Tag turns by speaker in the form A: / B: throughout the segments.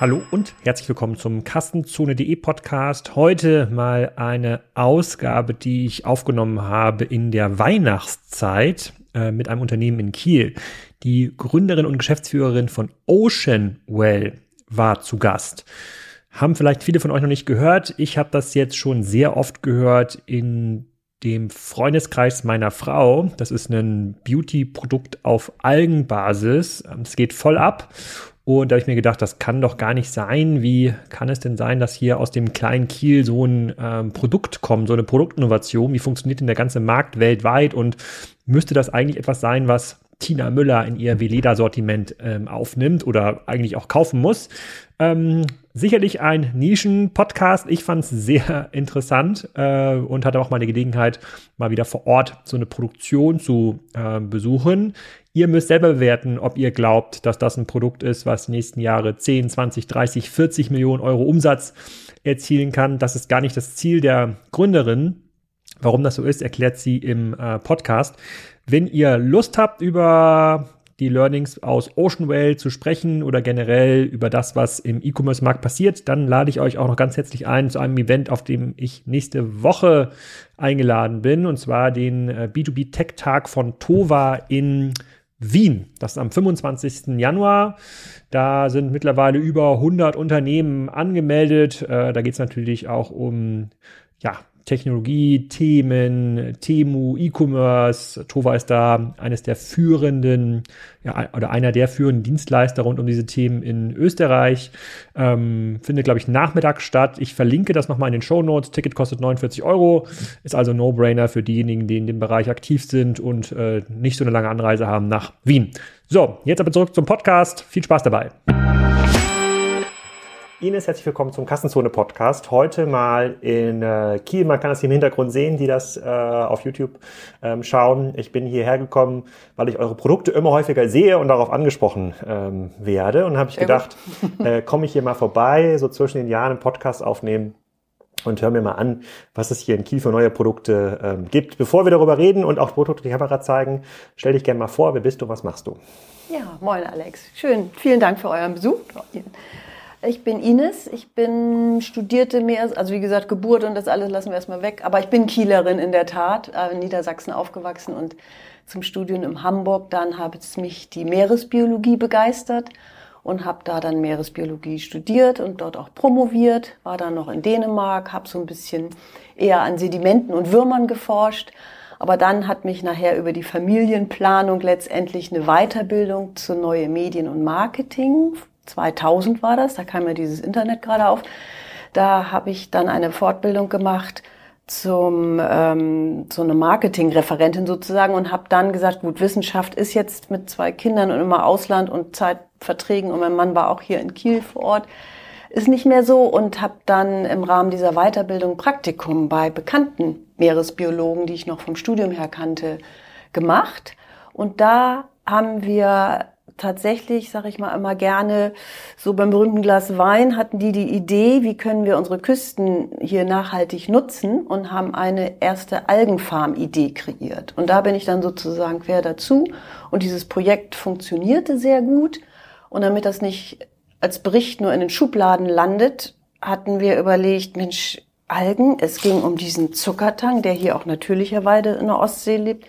A: Hallo und herzlich willkommen zum Kassenzone.de Podcast. Heute mal eine Ausgabe, die ich aufgenommen habe in der Weihnachtszeit äh, mit einem Unternehmen in Kiel. Die Gründerin und Geschäftsführerin von Oceanwell war zu Gast. Haben vielleicht viele von euch noch nicht gehört. Ich habe das jetzt schon sehr oft gehört in dem Freundeskreis meiner Frau. Das ist ein Beauty-Produkt auf Algenbasis. Es geht voll ab und da habe ich mir gedacht, das kann doch gar nicht sein. Wie kann es denn sein, dass hier aus dem kleinen Kiel so ein ähm, Produkt kommt, so eine Produktinnovation? Wie funktioniert denn der ganze Markt weltweit? Und müsste das eigentlich etwas sein, was Tina Müller in ihr Veleda-Sortiment ähm, aufnimmt oder eigentlich auch kaufen muss? Ähm, sicherlich ein Nischen-Podcast. Ich fand es sehr interessant äh, und hatte auch mal die Gelegenheit, mal wieder vor Ort so eine Produktion zu äh, besuchen. Ihr müsst selber bewerten, ob ihr glaubt, dass das ein Produkt ist, was die nächsten Jahre 10, 20, 30, 40 Millionen Euro Umsatz erzielen kann. Das ist gar nicht das Ziel der Gründerin. Warum das so ist, erklärt sie im äh, Podcast. Wenn ihr Lust habt, über die Learnings aus Oceanwell zu sprechen oder generell über das, was im E-Commerce-Markt passiert, dann lade ich euch auch noch ganz herzlich ein zu einem Event, auf dem ich nächste Woche eingeladen bin, und zwar den äh, B2B Tech Tag von Tova in Wien. Das ist am 25. Januar. Da sind mittlerweile über 100 Unternehmen angemeldet. Äh, da geht es natürlich auch um ja, Technologie-Themen, Temu, E-Commerce. Tova ist da eines der führenden, ja, oder einer der führenden Dienstleister rund um diese Themen in Österreich. Ähm, findet, glaube ich, Nachmittag statt. Ich verlinke das nochmal in den Show Notes. Ticket kostet 49 Euro. Ist also No-Brainer für diejenigen, die in dem Bereich aktiv sind und äh, nicht so eine lange Anreise haben nach Wien. So, jetzt aber zurück zum Podcast. Viel Spaß dabei. Ines, herzlich willkommen zum Kassenzone-Podcast. Heute mal in äh, Kiel. Man kann das hier im Hintergrund sehen, die das äh, auf YouTube ähm, schauen. Ich bin hierher gekommen, weil ich eure Produkte immer häufiger sehe und darauf angesprochen ähm, werde. Und habe ich gedacht, äh, komme ich hier mal vorbei, so zwischen den Jahren einen Podcast aufnehmen und hör mir mal an, was es hier in Kiel für neue Produkte ähm, gibt. Bevor wir darüber reden und auch Produkte die Kamera zeigen, stell dich gerne mal vor, wer bist du, was machst du?
B: Ja, moin Alex. Schön, vielen Dank für euren Besuch. Ich bin Ines, ich bin studierte mehr, also wie gesagt, Geburt und das alles lassen wir erstmal weg, aber ich bin Kielerin in der Tat, äh, in Niedersachsen aufgewachsen und zum Studium in Hamburg, dann habe es mich die Meeresbiologie begeistert und habe da dann Meeresbiologie studiert und dort auch promoviert, war dann noch in Dänemark, habe so ein bisschen eher an Sedimenten und Würmern geforscht, aber dann hat mich nachher über die Familienplanung letztendlich eine Weiterbildung zu neue Medien und Marketing 2000 war das, da kam ja dieses Internet gerade auf. Da habe ich dann eine Fortbildung gemacht zum ähm, so eine Marketingreferentin sozusagen und habe dann gesagt, gut, Wissenschaft ist jetzt mit zwei Kindern und immer Ausland und Zeitverträgen und mein Mann war auch hier in Kiel vor Ort, ist nicht mehr so und habe dann im Rahmen dieser Weiterbildung Praktikum bei bekannten Meeresbiologen, die ich noch vom Studium her kannte, gemacht und da haben wir tatsächlich, sage ich mal immer gerne, so beim berühmten Glas Wein hatten die die Idee, wie können wir unsere Küsten hier nachhaltig nutzen und haben eine erste Algenfarm-Idee kreiert. Und da bin ich dann sozusagen quer dazu. Und dieses Projekt funktionierte sehr gut. Und damit das nicht als Bericht nur in den Schubladen landet, hatten wir überlegt, Mensch, Algen, es ging um diesen Zuckertang, der hier auch natürlicherweise in der Ostsee lebt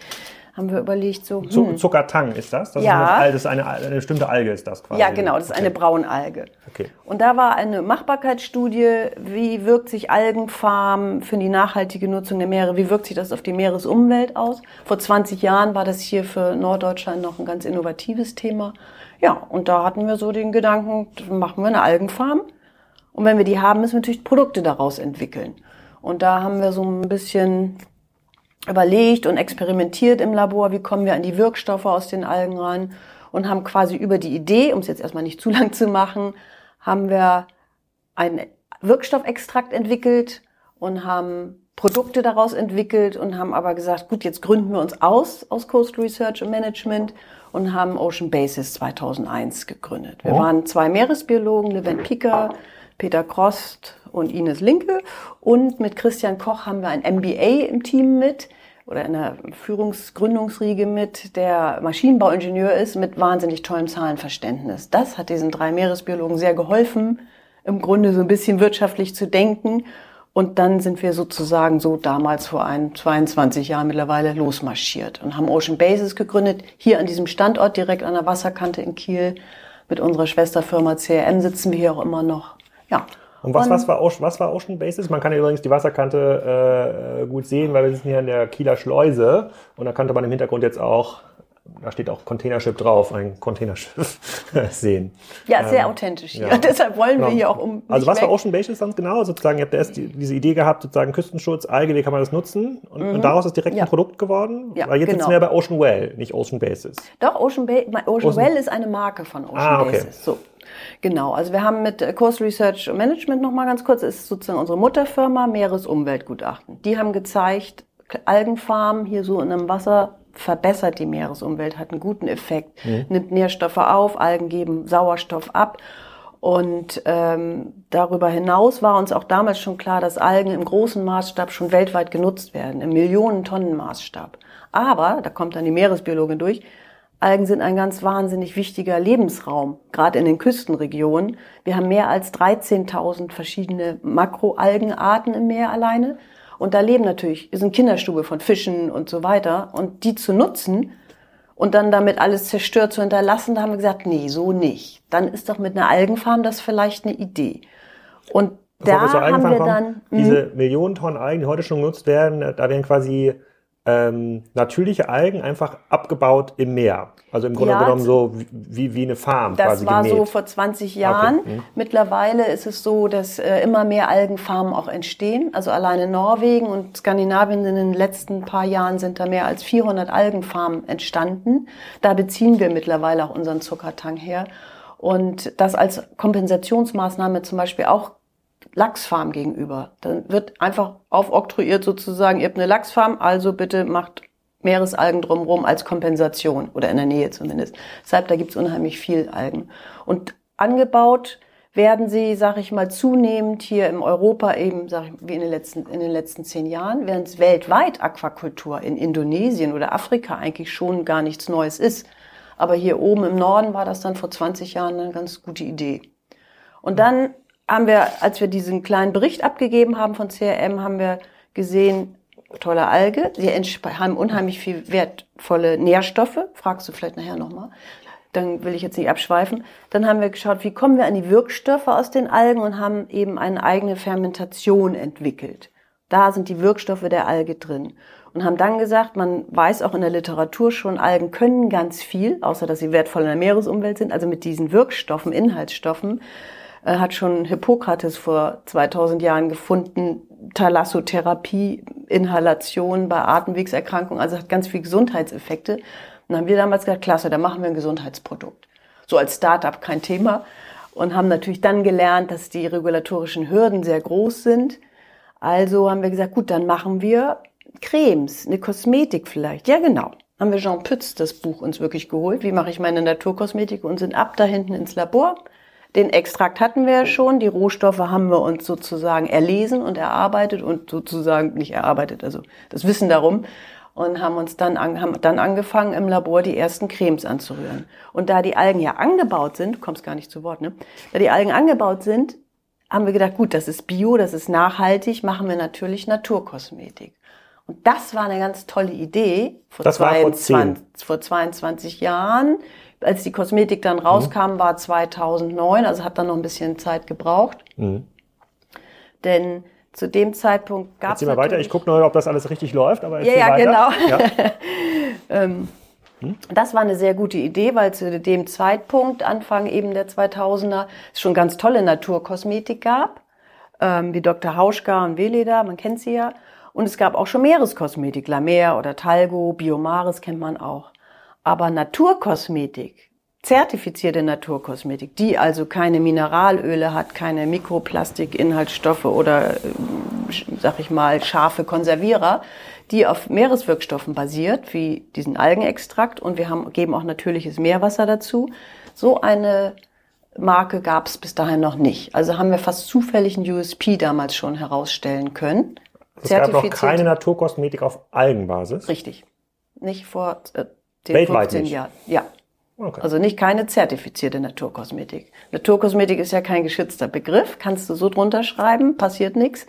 B: haben wir überlegt, so.
A: Hm. Zuckertang ist das? das
B: ja.
A: Ist das ist eine, eine bestimmte Alge, ist das quasi?
B: Ja, genau, das ist okay. eine Braunalge. Okay. Und da war eine Machbarkeitsstudie, wie wirkt sich Algenfarm für die nachhaltige Nutzung der Meere, wie wirkt sich das auf die Meeresumwelt aus? Vor 20 Jahren war das hier für Norddeutschland noch ein ganz innovatives Thema. Ja, und da hatten wir so den Gedanken, machen wir eine Algenfarm. Und wenn wir die haben, müssen wir natürlich Produkte daraus entwickeln. Und da haben wir so ein bisschen überlegt und experimentiert im Labor, wie kommen wir an die Wirkstoffe aus den Algen ran und haben quasi über die Idee, um es jetzt erstmal nicht zu lang zu machen, haben wir einen Wirkstoffextrakt entwickelt und haben Produkte daraus entwickelt und haben aber gesagt, gut, jetzt gründen wir uns aus aus Coast Research and Management und haben Ocean Basis 2001 gegründet. Wir oh. waren zwei Meeresbiologen, Levent Picker, Peter Krost und Ines Linke und mit Christian Koch haben wir ein MBA im Team mit, oder in der Führungsgründungsriege mit, der Maschinenbauingenieur ist, mit wahnsinnig tollem Zahlenverständnis. Das hat diesen drei Meeresbiologen sehr geholfen, im Grunde so ein bisschen wirtschaftlich zu denken. Und dann sind wir sozusagen so damals vor ein, 22 Jahren mittlerweile losmarschiert und haben Ocean Bases gegründet, hier an diesem Standort direkt an der Wasserkante in Kiel. Mit unserer Schwesterfirma CRM sitzen wir hier auch immer noch. Ja,
A: und was, und was, war, Ocean, was war Ocean Basis? Man kann ja übrigens die Wasserkante äh, gut sehen, weil wir sitzen hier in der Kieler Schleuse und da könnte man im Hintergrund jetzt auch da steht auch Containership drauf, ein Containerschiff sehen.
B: Ja, sehr ähm, authentisch hier. Ja. Deshalb wollen genau. wir hier auch um.
A: Also was weg. war Ocean Basis sonst genau? Sozusagen, ihr habt erst die, diese Idee gehabt, sozusagen Küstenschutz, Alge, wie kann man das nutzen? Und, mhm. und daraus ist direkt ja. ein Produkt geworden? Ja, Weil jetzt genau. sitzen wir bei Ocean Well, nicht Ocean Basis.
B: Doch, Ocean, ba Ocean, Ocean Well ist eine Marke von Ocean ah, okay. Basis. So. Genau, also wir haben mit Coast Research Management nochmal ganz kurz, ist sozusagen unsere Mutterfirma Meeresumweltgutachten. Die haben gezeigt, Algenfarmen hier so in einem Wasser verbessert die Meeresumwelt, hat einen guten Effekt, mhm. nimmt Nährstoffe auf, Algen geben Sauerstoff ab. Und ähm, darüber hinaus war uns auch damals schon klar, dass Algen im großen Maßstab schon weltweit genutzt werden, im Millionen-Tonnen-Maßstab. Aber, da kommt dann die Meeresbiologin durch, Algen sind ein ganz wahnsinnig wichtiger Lebensraum, gerade in den Küstenregionen. Wir haben mehr als 13.000 verschiedene Makroalgenarten im Meer alleine. Und da leben natürlich, ist eine Kinderstube von Fischen und so weiter. Und die zu nutzen und dann damit alles zerstört zu hinterlassen, da haben wir gesagt, nee, so nicht. Dann ist doch mit einer Algenfarm das vielleicht eine Idee. Und da haben wir dann...
A: Diese hm? Millionen Tonnen Algen, die heute schon genutzt werden, da werden quasi ähm, natürliche Algen einfach abgebaut im Meer. Also im Grunde ja, genommen so wie, wie eine Farm.
B: Das quasi war gemäht. so vor 20 Jahren. Okay. Mhm. Mittlerweile ist es so, dass äh, immer mehr Algenfarmen auch entstehen. Also alleine Norwegen und Skandinavien in den letzten paar Jahren sind da mehr als 400 Algenfarmen entstanden. Da beziehen wir mittlerweile auch unseren Zuckertang her. Und das als Kompensationsmaßnahme zum Beispiel auch Lachsfarm gegenüber. Dann wird einfach aufoktroyiert sozusagen, ihr habt eine Lachsfarm, also bitte macht Meeresalgen drumherum als Kompensation oder in der Nähe zumindest. Deshalb, da gibt's unheimlich viel Algen. Und angebaut werden sie, sag ich mal, zunehmend hier im Europa eben, sag ich, wie in den letzten, in den letzten zehn Jahren, während weltweit Aquakultur in Indonesien oder Afrika eigentlich schon gar nichts Neues ist. Aber hier oben im Norden war das dann vor 20 Jahren eine ganz gute Idee. Und dann haben wir, als wir diesen kleinen Bericht abgegeben haben von CRM, haben wir gesehen, tolle Alge, sie haben unheimlich viel wertvolle Nährstoffe, fragst du vielleicht nachher nochmal, dann will ich jetzt nicht abschweifen. Dann haben wir geschaut, wie kommen wir an die Wirkstoffe aus den Algen und haben eben eine eigene Fermentation entwickelt. Da sind die Wirkstoffe der Alge drin. Und haben dann gesagt, man weiß auch in der Literatur schon, Algen können ganz viel, außer dass sie wertvoll in der Meeresumwelt sind, also mit diesen Wirkstoffen, Inhaltsstoffen, äh, hat schon Hippokrates vor 2000 Jahren gefunden, Thalassotherapie, Inhalation bei Atemwegserkrankungen, also hat ganz viel Gesundheitseffekte. Und dann haben wir damals gesagt, klasse, da machen wir ein Gesundheitsprodukt. So als Startup kein Thema. Und haben natürlich dann gelernt, dass die regulatorischen Hürden sehr groß sind. Also haben wir gesagt, gut, dann machen wir Cremes, eine Kosmetik vielleicht. Ja, genau. Haben wir Jean Pütz das Buch uns wirklich geholt. Wie mache ich meine Naturkosmetik? Und sind ab da hinten ins Labor den Extrakt hatten wir ja schon, die Rohstoffe haben wir uns sozusagen erlesen und erarbeitet und sozusagen nicht erarbeitet, also das Wissen darum und haben uns dann, an, haben dann angefangen im Labor die ersten Cremes anzurühren. Und da die Algen ja angebaut sind, kommst gar nicht zu Wort, ne? Da die Algen angebaut sind, haben wir gedacht, gut, das ist bio, das ist nachhaltig, machen wir natürlich Naturkosmetik. Und das war eine ganz tolle Idee
A: vor, das 22,
B: vor, vor 22 Jahren als die Kosmetik dann rauskam, mhm. war 2009, also hat dann noch ein bisschen Zeit gebraucht. Mhm. Denn zu dem Zeitpunkt gab es.
A: Mal weiter, ich gucke noch, ob das alles richtig läuft, aber
B: Ja, ja, weiter. genau. Ja. ähm, hm? Das war eine sehr gute Idee, weil zu dem Zeitpunkt, Anfang eben der 2000er, es schon ganz tolle Naturkosmetik gab, ähm, wie Dr. Hauschka und Weleda, man kennt sie ja. Und es gab auch schon Meereskosmetik, La Mer oder Talgo, Biomaris kennt man auch. Aber Naturkosmetik, zertifizierte Naturkosmetik, die also keine Mineralöle hat, keine Mikroplastikinhaltsstoffe oder, äh, sag ich mal, scharfe Konservierer, die auf Meereswirkstoffen basiert, wie diesen Algenextrakt und wir haben, geben auch natürliches Meerwasser dazu. So eine Marke gab es bis dahin noch nicht. Also haben wir fast zufällig einen USP damals schon herausstellen können.
A: es gab noch keine Naturkosmetik auf Algenbasis?
B: Richtig. Nicht vor
A: äh, den Weltweit 15 nicht.
B: Jahren. Ja. Okay. Also nicht keine zertifizierte Naturkosmetik. Naturkosmetik ist ja kein geschützter Begriff, kannst du so drunter schreiben, passiert nichts.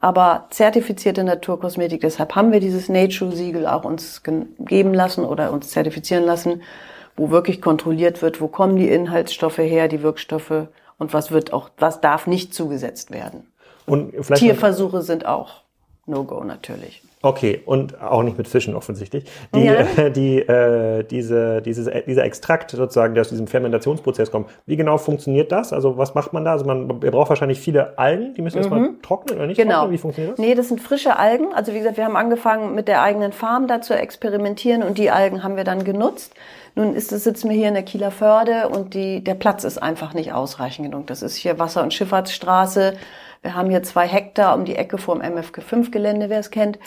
B: Aber zertifizierte Naturkosmetik, deshalb haben wir dieses Nature-Siegel auch uns geben lassen oder uns zertifizieren lassen, wo wirklich kontrolliert wird, wo kommen die Inhaltsstoffe her, die Wirkstoffe und was wird auch, was darf nicht zugesetzt werden. Und vielleicht Tierversuche sind auch No-Go natürlich.
A: Okay, und auch nicht mit Fischen offensichtlich. Die, ja. äh, die, äh, diese, dieses, dieser Extrakt sozusagen, der aus diesem Fermentationsprozess kommt, wie genau funktioniert das? Also was macht man da? Also man, man braucht wahrscheinlich viele Algen, die müssen mhm. erstmal trocknen oder nicht
B: genau.
A: trocknen?
B: Wie funktioniert das? Nee, das sind frische Algen. Also wie gesagt, wir haben angefangen mit der eigenen Farm da zu experimentieren und die Algen haben wir dann genutzt. Nun ist es, sitzen wir hier in der Kieler Förde und die, der Platz ist einfach nicht ausreichend genug. Das ist hier Wasser- und Schifffahrtsstraße. Wir haben hier zwei Hektar um die Ecke vor dem MFG5-Gelände, wer es kennt.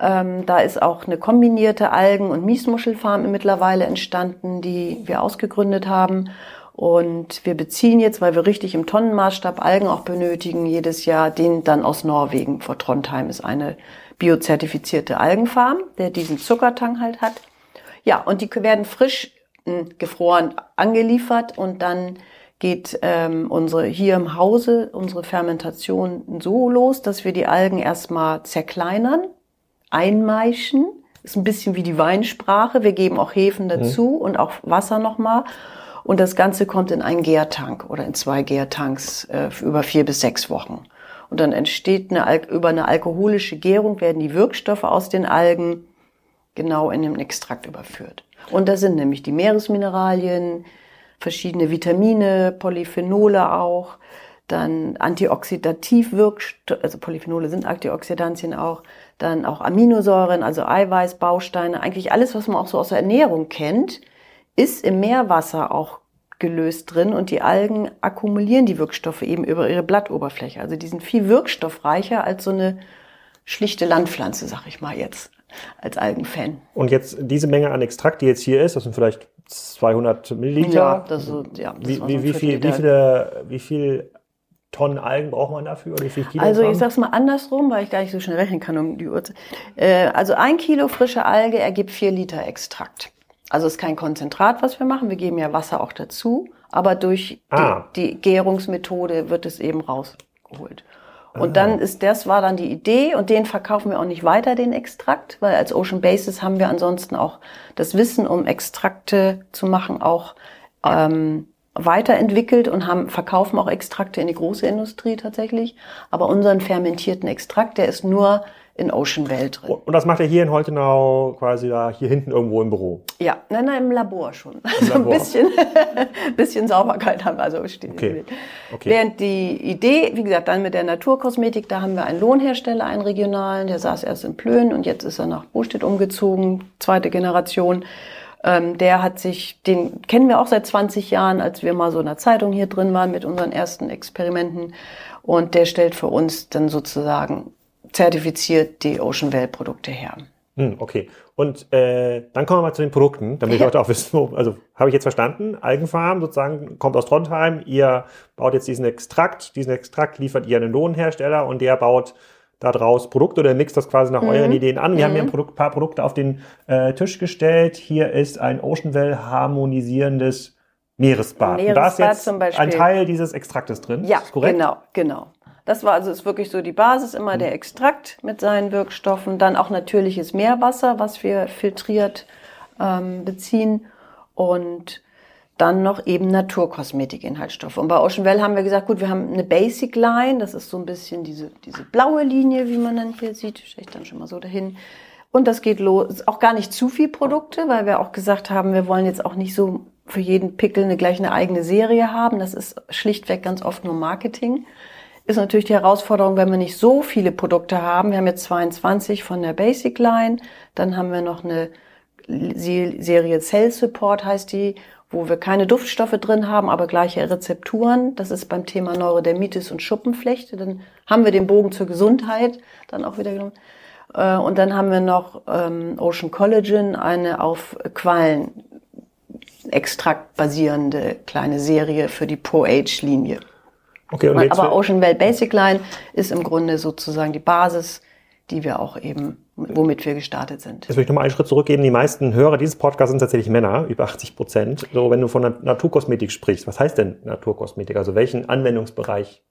B: Ähm, da ist auch eine kombinierte Algen- und Miesmuschelfarm mittlerweile entstanden, die wir ausgegründet haben. Und wir beziehen jetzt, weil wir richtig im Tonnenmaßstab Algen auch benötigen, jedes Jahr den dann aus Norwegen. Vor Trondheim ist eine biozertifizierte Algenfarm, der diesen Zuckertang halt hat. Ja, und die werden frisch hm, gefroren angeliefert und dann geht ähm, unsere hier im Hause unsere Fermentation so los, dass wir die Algen erstmal zerkleinern, einmeischen. Ist ein bisschen wie die Weinsprache. Wir geben auch Hefen dazu mhm. und auch Wasser nochmal. Und das Ganze kommt in einen Gärtank oder in zwei Gärtanks äh, über vier bis sechs Wochen. Und dann entsteht eine, über eine alkoholische Gärung werden die Wirkstoffe aus den Algen genau in den Extrakt überführt. Und da sind nämlich die Meeresmineralien, verschiedene Vitamine, Polyphenole auch, dann Antioxidativwirkstoffe, also Polyphenole sind Antioxidantien auch, dann auch Aminosäuren, also Eiweißbausteine, eigentlich alles, was man auch so aus der Ernährung kennt, ist im Meerwasser auch gelöst drin und die Algen akkumulieren die Wirkstoffe eben über ihre Blattoberfläche. Also die sind viel wirkstoffreicher als so eine schlichte Landpflanze, sag ich mal jetzt, als Algenfan.
A: Und jetzt diese Menge an Extrakt, die jetzt hier ist, das sind vielleicht 200 Milliliter.
B: Ja, das, ja,
A: das wie, wie, wie, viel, wie, viele, wie viel Tonnen Algen braucht man dafür oder wie viel
B: Kilo? Also ich sag's mal andersrum, weil ich gar nicht so schnell rechnen kann um die Uhrzeit. Äh, also ein Kilo frische Alge ergibt vier Liter Extrakt. Also es ist kein Konzentrat, was wir machen. Wir geben ja Wasser auch dazu, aber durch ah. die, die Gärungsmethode wird es eben rausgeholt. Und ah. dann ist das war dann die Idee und den verkaufen wir auch nicht weiter den Extrakt, weil als Ocean Basis haben wir ansonsten auch das Wissen, um Extrakte zu machen, auch ähm, weiterentwickelt und haben, verkaufen auch Extrakte in die große Industrie tatsächlich. Aber unseren fermentierten Extrakt, der ist nur in Ocean Welt drin.
A: Und das macht er hier in Holtenau quasi da hier hinten irgendwo im Büro?
B: Ja, nein, nein, im Labor schon. Also Labor. ein bisschen, bisschen Sauberkeit haben wir also stehen. Okay. okay. Während die Idee, wie gesagt, dann mit der Naturkosmetik, da haben wir einen Lohnhersteller, einen regionalen, der saß erst in Plön und jetzt ist er nach Bostedt umgezogen, zweite Generation. Ähm, der hat sich, den kennen wir auch seit 20 Jahren, als wir mal so in der Zeitung hier drin waren mit unseren ersten Experimenten. Und der stellt für uns dann sozusagen zertifiziert die Ocean Well Produkte her.
A: Hm, okay. Und äh, dann kommen wir mal zu den Produkten, damit ja. Leute auch wissen, wo, also habe ich jetzt verstanden, Algenfarm sozusagen kommt aus Trondheim, ihr baut jetzt diesen Extrakt, diesen Extrakt liefert ihr einen Lohnhersteller und der baut da draus Produkte oder mixt das quasi nach mhm. euren Ideen an. Wir mhm. haben hier ein Produkt, paar Produkte auf den äh, Tisch gestellt. Hier ist ein Oceanwell harmonisierendes Meeresbad. Meeresbad da ist jetzt zum Beispiel. ein Teil dieses Extraktes drin.
B: Ja, genau, genau. Das war also ist wirklich so die Basis, immer mhm. der Extrakt mit seinen Wirkstoffen, dann auch natürliches Meerwasser, was wir filtriert ähm, beziehen und dann noch eben Naturkosmetik-Inhaltsstoffe. Und bei Ocean Well haben wir gesagt, gut, wir haben eine Basic Line, das ist so ein bisschen diese, diese blaue Linie, wie man dann hier sieht, stelle ich dann schon mal so dahin. Und das geht los, auch gar nicht zu viel Produkte, weil wir auch gesagt haben, wir wollen jetzt auch nicht so für jeden Pickel eine gleich eine eigene Serie haben. Das ist schlichtweg ganz oft nur Marketing. Ist natürlich die Herausforderung, wenn wir nicht so viele Produkte haben. Wir haben jetzt 22 von der Basic Line, dann haben wir noch eine Serie Cell Support heißt die wo wir keine Duftstoffe drin haben, aber gleiche Rezepturen. Das ist beim Thema Neurodermitis und Schuppenflechte. Dann haben wir den Bogen zur Gesundheit dann auch wieder genommen. Äh, und dann haben wir noch ähm, Ocean Collagen, eine auf Quallenextrakt basierende kleine Serie für die Pro-Age-Linie. Okay, und aber Ocean Well Basic Line ist im Grunde sozusagen die Basis die wir auch eben, womit wir gestartet sind.
A: Jetzt möchte ich nochmal einen Schritt zurückgehen. Die meisten Hörer dieses Podcasts sind tatsächlich Männer, über 80 Prozent. So, wenn du von Naturkosmetik sprichst, was heißt denn Naturkosmetik? Also welchen Anwendungsbereich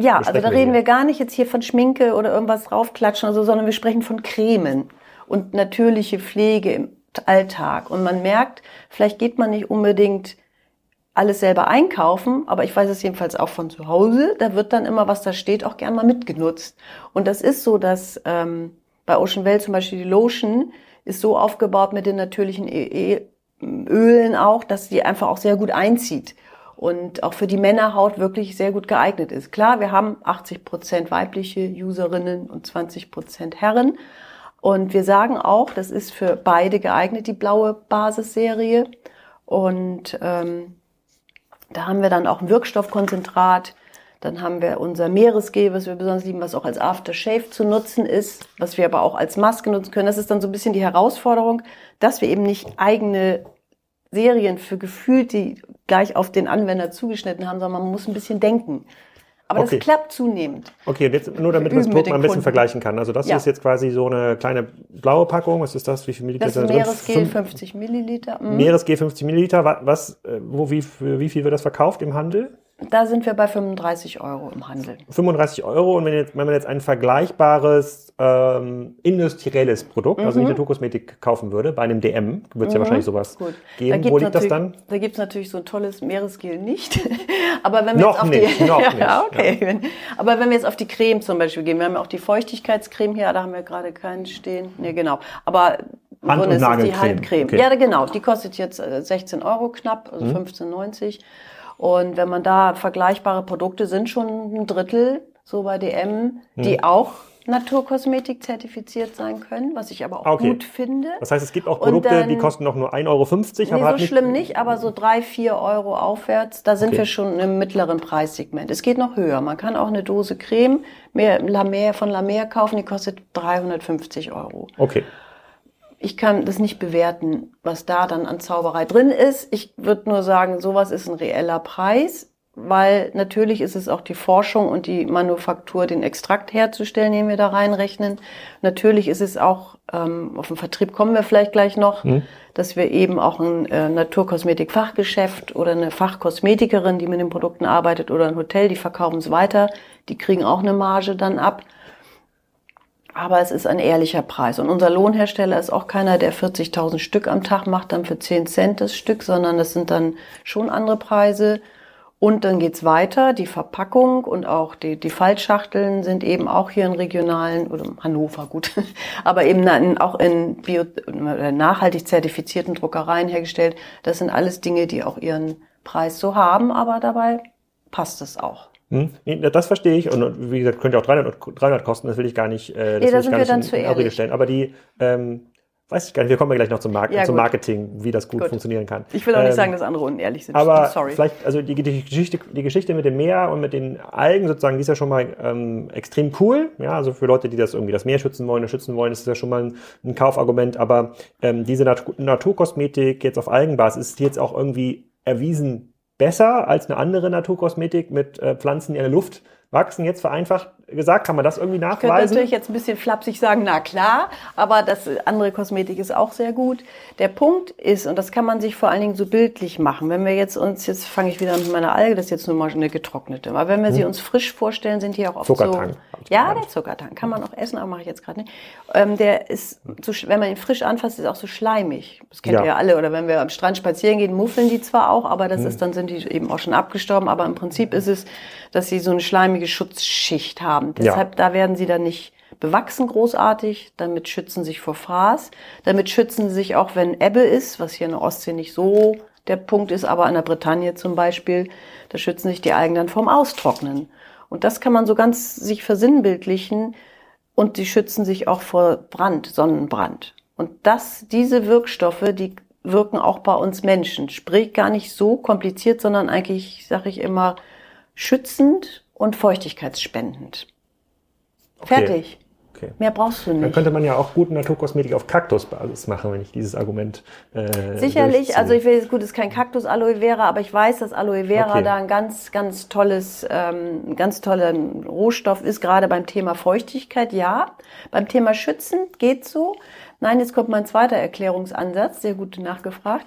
B: ja, also da reden wir gar nicht jetzt hier von Schminke oder irgendwas draufklatschen, also, sondern wir sprechen von Cremen und natürliche Pflege im Alltag. Und man merkt, vielleicht geht man nicht unbedingt alles selber einkaufen, aber ich weiß es jedenfalls auch von zu Hause, da wird dann immer, was da steht, auch gern mal mitgenutzt. Und das ist so, dass ähm, bei Ocean Well zum Beispiel die Lotion ist so aufgebaut mit den natürlichen Ölen auch, dass die einfach auch sehr gut einzieht und auch für die Männerhaut wirklich sehr gut geeignet ist. Klar, wir haben 80 Prozent weibliche Userinnen und 20 Prozent Herren. Und wir sagen auch, das ist für beide geeignet, die blaue Basisserie. Und ähm, da haben wir dann auch ein Wirkstoffkonzentrat. Dann haben wir unser Meeresgel, was wir besonders lieben, was auch als Aftershave zu nutzen ist, was wir aber auch als Maske nutzen können. Das ist dann so ein bisschen die Herausforderung, dass wir eben nicht eigene Serien für gefühlt, die gleich auf den Anwender zugeschnitten haben, sondern man muss ein bisschen denken. Aber okay. das klappt zunehmend.
A: Okay, und jetzt nur damit man das Produkt mal ein bisschen Kunden. vergleichen kann. Also das ja. ist jetzt quasi so eine kleine blaue Packung. Was ist das? Wie viel Milliliter
B: sind drin? Meeresgel 50 Milliliter.
A: Mhm. Meeresgel 50 Milliliter. Was, äh, wo, wie, für wie viel wird das verkauft im Handel?
B: Da sind wir bei 35 Euro im Handel.
A: 35 Euro und wenn, jetzt, wenn man jetzt ein vergleichbares ähm, industrielles Produkt, mhm. also nicht Naturkosmetik kaufen würde, bei einem DM, wird es mhm. ja wahrscheinlich sowas Gut. geben.
B: Wo liegt das dann? Da gibt es natürlich so ein tolles Meeresgel nicht. Aber wenn wir
A: noch
B: jetzt auf
A: nicht,
B: die
A: noch nicht.
B: Ja, okay. Ja. Aber wenn wir jetzt auf die Creme zum Beispiel gehen, wir haben ja auch die Feuchtigkeitscreme hier, da haben wir gerade keinen stehen. Nee, genau. Aber
A: Hand- und Nagelcreme.
B: die Handcreme. Okay. Ja, genau. Die kostet jetzt 16 äh, Euro knapp, also mhm. 15,90. Und wenn man da vergleichbare Produkte sind schon ein Drittel, so bei DM, die hm. auch Naturkosmetik zertifiziert sein können, was ich aber auch okay. gut finde.
A: Das heißt, es gibt auch Produkte, dann, die kosten noch nur 1,50 Euro.
B: Nee, aber so nicht schlimm nicht, aber so drei, vier Euro aufwärts, da sind okay. wir schon im mittleren Preissegment. Es geht noch höher. Man kann auch eine Dose Creme mehr, La Mer, von La Mer kaufen, die kostet 350 Euro.
A: Okay
B: ich kann das nicht bewerten, was da dann an Zauberei drin ist. Ich würde nur sagen, sowas ist ein reeller Preis, weil natürlich ist es auch die Forschung und die Manufaktur, den Extrakt herzustellen, den wir da reinrechnen. Natürlich ist es auch, ähm, auf den Vertrieb kommen wir vielleicht gleich noch, mhm. dass wir eben auch ein äh, Naturkosmetik-Fachgeschäft oder eine Fachkosmetikerin, die mit den Produkten arbeitet, oder ein Hotel, die verkaufen es weiter, die kriegen auch eine Marge dann ab aber es ist ein ehrlicher Preis. Und unser Lohnhersteller ist auch keiner, der 40.000 Stück am Tag macht, dann für 10 Cent das Stück, sondern das sind dann schon andere Preise. Und dann geht's weiter. Die Verpackung und auch die, die Faltschachteln sind eben auch hier in regionalen, oder Hannover, gut, aber eben auch in bio, nachhaltig zertifizierten Druckereien hergestellt. Das sind alles Dinge, die auch ihren Preis so haben, aber dabei passt es auch.
A: Hm? Das verstehe ich und wie gesagt, könnte auch 300, 300 kosten, das will ich gar nicht, äh, das nee,
B: will ich gar nicht
A: in,
B: zu in Abrede
A: stellen. Aber die, ähm, weiß ich gar nicht, wir kommen ja gleich noch zum, Mar ja, zum Marketing, wie das gut, gut, funktionieren kann.
B: Ich will auch nicht ähm, sagen, dass andere unehrlich sind.
A: Aber Sorry. vielleicht, also die, die, Geschichte, die Geschichte mit dem Meer und mit den Algen sozusagen, die ist ja schon mal ähm, extrem cool. Ja, also für Leute, die das irgendwie das Meer schützen wollen oder schützen wollen, ist das ja schon mal ein, ein Kaufargument. Aber ähm, diese Nat Naturkosmetik jetzt auf Algenbasis ist jetzt auch irgendwie erwiesen besser als eine andere Naturkosmetik mit äh, Pflanzen, die in der Luft wachsen. Jetzt vereinfacht gesagt, kann man das irgendwie nachweisen? Ich könnte
B: natürlich jetzt ein bisschen flapsig sagen, na klar, aber das andere Kosmetik ist auch sehr gut. Der Punkt ist, und das kann man sich vor allen Dingen so bildlich machen, wenn wir jetzt uns, jetzt fange ich wieder mit meiner Alge, das ist jetzt nur mal eine getrocknete, aber wenn wir hm. sie uns frisch vorstellen, sind die auch oft
A: Zuckertang,
B: so... Ja, der Zuckertang kann man auch essen, aber mache ich jetzt gerade nicht. Ähm, der ist, so, wenn man ihn frisch anfasst, ist auch so schleimig. Das kennt ja. ihr ja alle. Oder wenn wir am Strand spazieren gehen, muffeln die zwar auch, aber das hm. ist, dann sind die eben auch schon abgestorben, aber im Prinzip ist es, dass sie so eine schleimige Schutzschicht haben haben. Deshalb, ja. da werden sie dann nicht bewachsen großartig, damit schützen sich vor Fraß, damit schützen sie sich auch, wenn Ebbe ist, was hier in der Ostsee nicht so der Punkt ist, aber an der Bretagne zum Beispiel, da schützen sich die Algen dann vom Austrocknen. Und das kann man so ganz sich versinnbildlichen und die schützen sich auch vor Brand, Sonnenbrand. Und das, diese Wirkstoffe, die wirken auch bei uns Menschen. Sprich gar nicht so kompliziert, sondern eigentlich, sage ich immer, schützend und feuchtigkeitsspendend. Fertig.
A: Okay.
B: Mehr brauchst du nicht.
A: Dann könnte man ja auch gute Naturkosmetik auf Kaktusbasis machen, wenn ich dieses Argument.
B: Äh, Sicherlich, also ich will gut, es ist kein Kaktus Aloe Vera, aber ich weiß, dass Aloe Vera okay. da ein ganz, ganz tolles, ähm, ganz toller Rohstoff ist, gerade beim Thema Feuchtigkeit, ja. Beim Thema Schützen geht so. Nein, jetzt kommt mein zweiter Erklärungsansatz, sehr gut nachgefragt.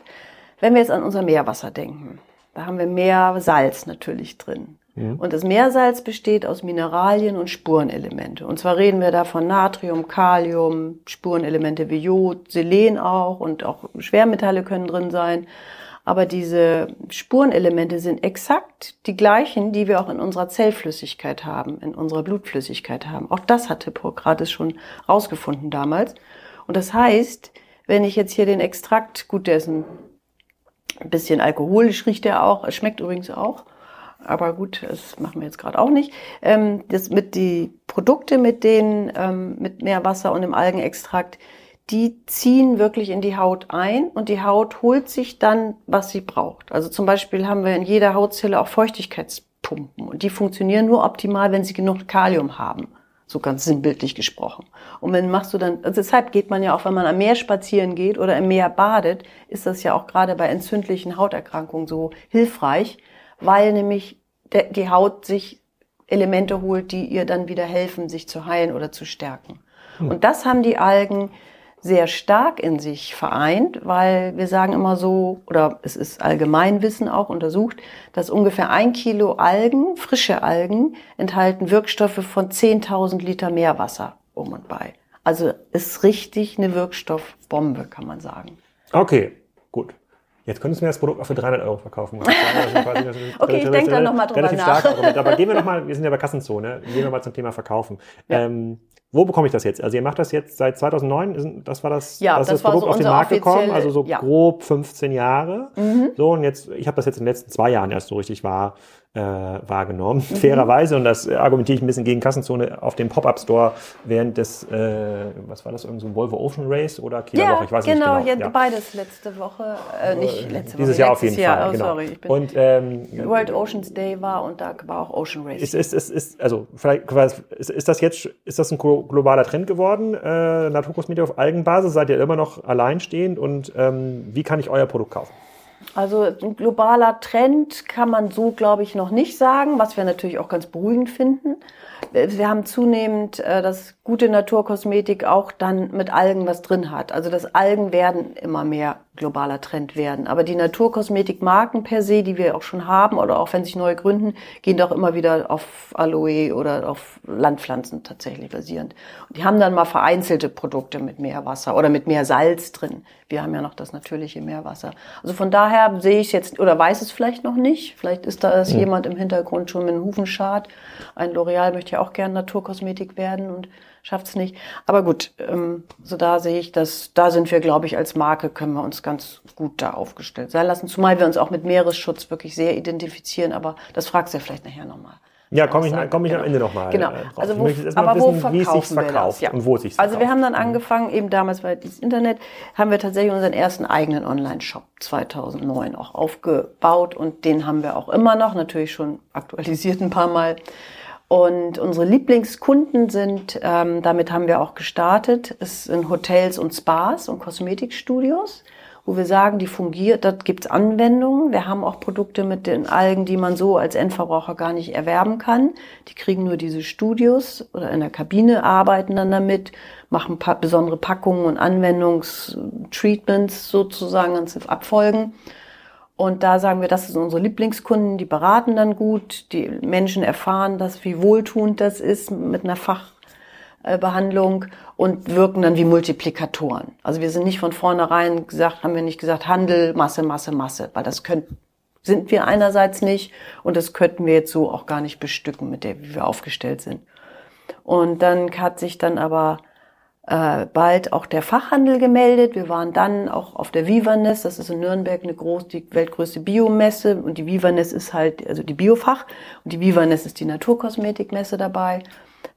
B: Wenn wir jetzt an unser Meerwasser denken, da haben wir mehr Salz natürlich drin. Und das Meersalz besteht aus Mineralien und Spurenelemente. Und zwar reden wir da von Natrium, Kalium, Spurenelemente wie Jod, Selen auch und auch Schwermetalle können drin sein. Aber diese Spurenelemente sind exakt die gleichen, die wir auch in unserer Zellflüssigkeit haben, in unserer Blutflüssigkeit haben. Auch das hat Hippokrates schon rausgefunden damals. Und das heißt, wenn ich jetzt hier den Extrakt, gut, der ist ein bisschen alkoholisch, riecht der auch, schmeckt übrigens auch, aber gut, das machen wir jetzt gerade auch nicht. Ähm, das mit die Produkte mit denen ähm, mit Meerwasser und dem Algenextrakt, die ziehen wirklich in die Haut ein und die Haut holt sich dann, was sie braucht. Also zum Beispiel haben wir in jeder Hautzelle auch Feuchtigkeitspumpen und die funktionieren nur optimal, wenn sie genug Kalium haben. So ganz sinnbildlich gesprochen. Und wenn machst du dann, also deshalb geht man ja auch, wenn man am Meer spazieren geht oder im Meer badet, ist das ja auch gerade bei entzündlichen Hauterkrankungen so hilfreich, weil nämlich die Haut sich Elemente holt, die ihr dann wieder helfen, sich zu heilen oder zu stärken. Hm. Und das haben die Algen sehr stark in sich vereint, weil wir sagen immer so, oder es ist Allgemeinwissen auch untersucht, dass ungefähr ein Kilo Algen, frische Algen, enthalten Wirkstoffe von 10.000 Liter Meerwasser um und bei. Also ist richtig eine Wirkstoffbombe, kann man sagen.
A: Okay, gut. Jetzt könntest du mir das Produkt auch für 300 Euro verkaufen.
B: Also okay, ich denke dann nochmal drüber nach.
A: Aber gehen wir nochmal, wir sind ja bei Kassenzone, gehen wir mal zum Thema Verkaufen. Ja. Ähm, wo bekomme ich das jetzt? Also ihr macht das jetzt seit 2009, das war das,
B: ja, das,
A: das,
B: das Produkt
A: so
B: auf
A: den Markt gekommen, also so ja. grob 15 Jahre. Mhm. So und jetzt, ich habe das jetzt in den letzten zwei Jahren erst so richtig wahr äh, wahrgenommen, mhm. fairerweise. Und das argumentiere ich ein bisschen gegen Kassenzone auf dem Pop-Up-Store während des, äh, was war das, irgend so ein Volvo Ocean Race oder Kieler
B: ja,
A: Woche, ich weiß
B: genau,
A: nicht
B: genau. Ja, beides letzte Woche, äh, nicht letzte
A: Dieses
B: Woche,
A: Jahr auf jeden
B: Jahr,
A: Fall,
B: oh,
A: genau.
B: sorry, ich bin
A: und, ähm,
B: World Oceans Day war und da war auch Ocean Race.
A: Ist, ist, ist, ist also vielleicht ist, ist das jetzt, ist das ein globaler Trend geworden, äh, Naturkosmetik auf Algenbasis? Seid ihr immer noch alleinstehend und ähm, wie kann ich euer Produkt kaufen?
B: Also ein globaler Trend kann man so, glaube ich, noch nicht sagen, was wir natürlich auch ganz beruhigend finden. Wir haben zunehmend, äh, dass gute Naturkosmetik auch dann mit Algen was drin hat. Also das Algen werden immer mehr globaler Trend werden. Aber die Naturkosmetikmarken per se, die wir auch schon haben oder auch wenn sich neue gründen, gehen doch immer wieder auf Aloe oder auf Landpflanzen tatsächlich basierend. Und die haben dann mal vereinzelte Produkte mit mehr Wasser oder mit mehr Salz drin. Wir haben ja noch das natürliche Meerwasser. Also von daher sehe ich es jetzt oder weiß es vielleicht noch nicht. Vielleicht ist da mhm. jemand im Hintergrund schon mit einem Hufenschad. Ein L'Oreal möchte ja auch gerne Naturkosmetik werden und schafft es nicht. Aber gut, ähm, so da sehe ich das, da sind wir, glaube ich, als Marke können wir uns ganz gut da aufgestellt sein lassen. Zumal wir uns auch mit Meeresschutz wirklich sehr identifizieren, aber das fragst du ja vielleicht nachher nochmal.
A: Ja, komme ich, komm ich genau. am Ende nochmal.
B: Genau.
A: Äh,
B: also wo, aber
A: wissen,
B: wo
A: es sich verkauft
B: ja.
A: und wo es sich
B: Also wir haben dann angefangen, eben damals bei dieses Internet, haben wir tatsächlich unseren ersten eigenen Online-Shop 2009 auch aufgebaut und den haben wir auch immer noch, natürlich schon aktualisiert ein paar Mal. Und unsere Lieblingskunden sind, ähm, damit haben wir auch gestartet, es sind Hotels und Spas und Kosmetikstudios, wo wir sagen, die fungiert, dort gibt's Anwendungen. Wir haben auch Produkte mit den Algen, die man so als Endverbraucher gar nicht erwerben kann. Die kriegen nur diese Studios oder in der Kabine, arbeiten dann damit, machen besondere Packungen und Anwendungstreatments sozusagen, ganze Abfolgen. Und da sagen wir, das sind unsere Lieblingskunden, die beraten dann gut, die Menschen erfahren das, wie wohltuend das ist mit einer Fachbehandlung und wirken dann wie Multiplikatoren. Also wir sind nicht von vornherein gesagt, haben wir nicht gesagt, Handel, Masse, Masse, Masse, weil das können, sind wir einerseits nicht und das könnten wir jetzt so auch gar nicht bestücken mit der, wie wir aufgestellt sind. Und dann hat sich dann aber äh, bald auch der Fachhandel gemeldet. Wir waren dann auch auf der Vivanes, das ist in Nürnberg eine groß, die weltgrößte Biomesse und die Vivanes ist halt, also die Biofach und die Vivanes ist die Naturkosmetikmesse dabei.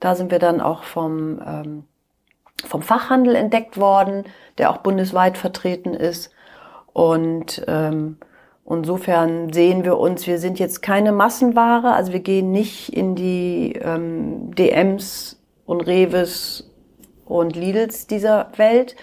B: Da sind wir dann auch vom, ähm, vom Fachhandel entdeckt worden, der auch bundesweit vertreten ist. Und ähm, insofern sehen wir uns, wir sind jetzt keine Massenware, also wir gehen nicht in die ähm, DMs und Reves und Lidls dieser Welt,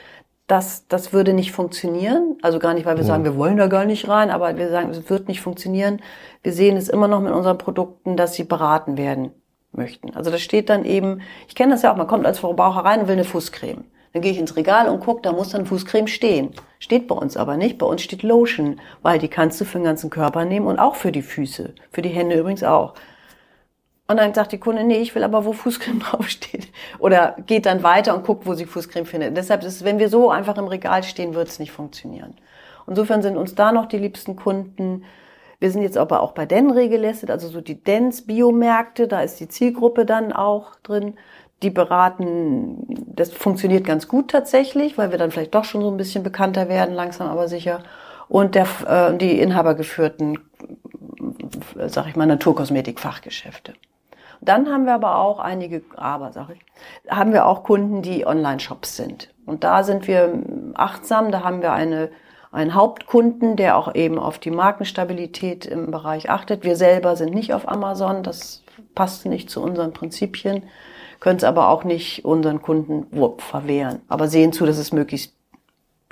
B: das, das würde nicht funktionieren. Also gar nicht, weil wir sagen, wir wollen da gar nicht rein, aber wir sagen, es wird nicht funktionieren. Wir sehen es immer noch mit unseren Produkten, dass sie beraten werden möchten. Also das steht dann eben, ich kenne das ja auch, man kommt als Verbraucher rein und will eine Fußcreme. Dann gehe ich ins Regal und gucke, da muss dann Fußcreme stehen. Steht bei uns aber nicht. Bei uns steht Lotion, weil die kannst du für den ganzen Körper nehmen und auch für die Füße. Für die Hände übrigens auch. Und dann sagt die Kunde, nee, ich will aber, wo Fußcreme draufsteht. Oder geht dann weiter und guckt, wo sie Fußcreme findet. Deshalb ist, wenn wir so einfach im Regal stehen, wird es nicht funktionieren. Insofern sind uns da noch die liebsten Kunden. Wir sind jetzt aber auch bei Denre gelistet, also so die Dens Biomärkte, da ist die Zielgruppe dann auch drin. Die beraten, das funktioniert ganz gut tatsächlich, weil wir dann vielleicht doch schon so ein bisschen bekannter werden, langsam aber sicher. Und der, äh, die inhabergeführten, sag ich mal, Naturkosmetik-Fachgeschäfte. Dann haben wir aber auch einige, aber sag ich, haben wir auch Kunden, die Online-Shops sind. Und da sind wir achtsam, da haben wir eine, einen Hauptkunden, der auch eben auf die Markenstabilität im Bereich achtet. Wir selber sind nicht auf Amazon, das passt nicht zu unseren Prinzipien, können es aber auch nicht unseren Kunden verwehren, aber sehen zu, dass es möglichst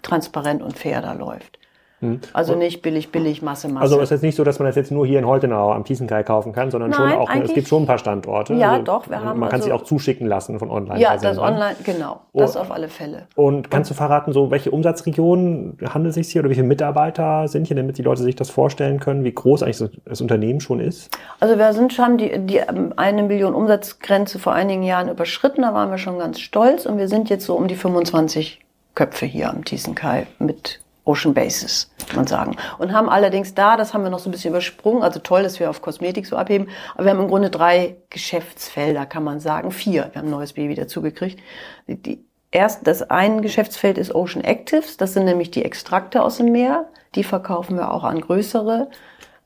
B: transparent und fair da läuft. Hm. Also nicht billig, billig, Masse, Masse.
A: Also es ist jetzt nicht so, dass man das jetzt nur hier in Holtenau am Thiesenkai kaufen kann, sondern Nein, schon auch, es gibt schon ein paar Standorte.
B: Ja,
A: also
B: doch, wir haben
A: Man kann also, sich auch zuschicken lassen von online.
B: Ja, das online, genau, das oh. auf alle Fälle.
A: Und kannst du verraten, so welche Umsatzregionen handelt es sich hier oder wie viele Mitarbeiter sind hier, damit die Leute sich das vorstellen können, wie groß eigentlich das Unternehmen schon ist?
B: Also wir sind schon die, die eine Million Umsatzgrenze vor einigen Jahren überschritten, da waren wir schon ganz stolz und wir sind jetzt so um die 25 Köpfe hier am Thiesenkai mit Ocean Basis, kann man sagen. Und haben allerdings da, das haben wir noch so ein bisschen übersprungen, also toll, dass wir auf Kosmetik so abheben, aber wir haben im Grunde drei Geschäftsfelder, kann man sagen, vier. Wir haben ein neues Baby dazugekriegt. Die, erst, das ein Geschäftsfeld ist Ocean Actives, das sind nämlich die Extrakte aus dem Meer. Die verkaufen wir auch an größere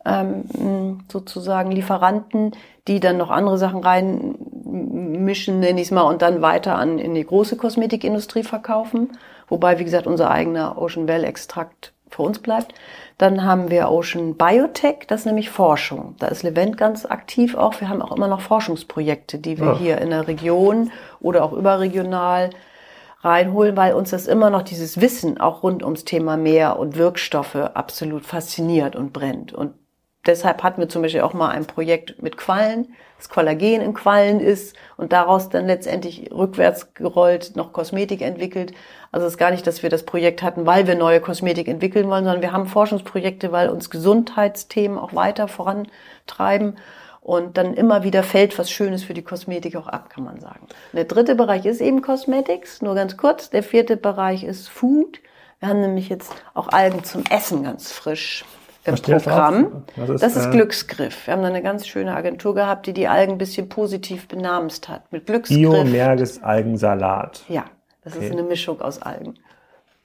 B: ähm, sozusagen Lieferanten, die dann noch andere Sachen reinmischen, nenne ich es mal, und dann weiter an in die große Kosmetikindustrie verkaufen. Wobei, wie gesagt, unser eigener Ocean Well Extrakt für uns bleibt. Dann haben wir Ocean Biotech, das ist nämlich Forschung. Da ist Levent ganz aktiv auch. Wir haben auch immer noch Forschungsprojekte, die wir ja. hier in der Region oder auch überregional reinholen, weil uns das immer noch dieses Wissen auch rund ums Thema Meer und Wirkstoffe absolut fasziniert und brennt. Und deshalb hatten wir zum Beispiel auch mal ein Projekt mit Quallen, das Kollagen in Quallen ist und daraus dann letztendlich rückwärts gerollt noch Kosmetik entwickelt. Also es ist gar nicht, dass wir das Projekt hatten, weil wir neue Kosmetik entwickeln wollen, sondern wir haben Forschungsprojekte, weil uns Gesundheitsthemen auch weiter vorantreiben. Und dann immer wieder fällt was Schönes für die Kosmetik auch ab, kann man sagen. Und der dritte Bereich ist eben Cosmetics, nur ganz kurz. Der vierte Bereich ist Food. Wir haben nämlich jetzt auch Algen zum Essen ganz frisch im Programm. Das ist, das ist äh, Glücksgriff. Wir haben da eine ganz schöne Agentur gehabt, die die Algen ein bisschen positiv benamst hat. Mit Glücksgriff.
A: Biomerges Algensalat.
B: Ja, das okay. ist eine Mischung aus Algen.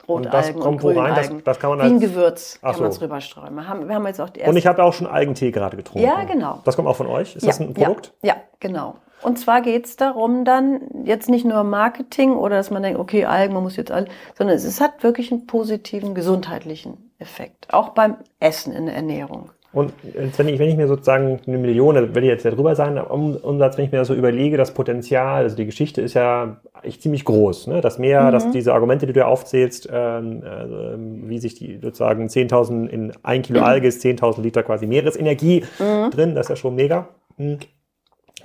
A: Rotalgen und, und Grünalgen. Das, das, kann man
B: als, Wie ein Gewürz kann so. man es rüberstreuen. Wir haben, wir haben jetzt auch die
A: erste und ich habe auch schon Algentee gerade getrunken.
B: Ja, genau.
A: Das kommt auch von euch? Ist
B: ja,
A: das ein Produkt?
B: Ja, ja genau. Und zwar geht es darum dann, jetzt nicht nur Marketing oder dass man denkt, okay, Algen, man muss jetzt alle, sondern es, es hat wirklich einen positiven gesundheitlichen Effekt. Auch beim Essen in der Ernährung.
A: Und wenn ich, wenn ich mir sozusagen eine Million, da werde ich jetzt ja drüber sein, Umsatz, wenn ich mir das so überlege, das Potenzial, also die Geschichte ist ja echt ziemlich groß. Ne? Das Meer, mhm. dass diese Argumente, die du aufzählst, ähm, äh, wie sich die sozusagen 10.000 in ein Kilo Alge ist 10.000 Liter quasi Meeresenergie mhm. drin, das ist ja schon mega. Mhm.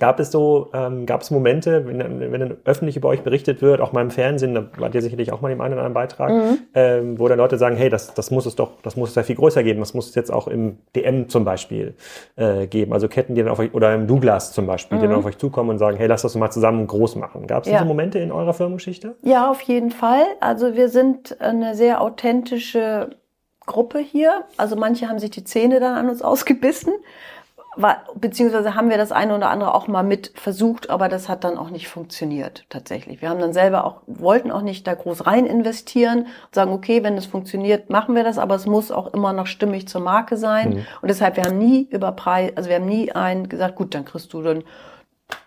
A: Gab es so, ähm, gab es Momente, wenn, wenn dann öffentlich über euch berichtet wird, auch mal im Fernsehen, da wart ihr sicherlich auch mal im einen oder anderen Beitrag, mhm. ähm, wo dann Leute sagen, hey, das, das muss es doch, das muss es ja viel größer geben, das muss es jetzt auch im DM zum Beispiel äh, geben. Also Ketten, die dann auf euch, oder im Douglas zum Beispiel, mhm. die dann auf euch zukommen und sagen, hey, lass das mal zusammen groß machen. Gab es ja. diese Momente in eurer Firmengeschichte?
B: Ja, auf jeden Fall. Also wir sind eine sehr authentische Gruppe hier. Also manche haben sich die Zähne dann an uns ausgebissen war, beziehungsweise haben wir das eine oder andere auch mal mit versucht, aber das hat dann auch nicht funktioniert tatsächlich. Wir haben dann selber auch, wollten auch nicht da groß rein investieren und sagen, okay, wenn das funktioniert, machen wir das, aber es muss auch immer noch stimmig zur Marke sein. Mhm. Und deshalb, wir haben nie über Preis, also wir haben nie einen gesagt, gut, dann kriegst du dann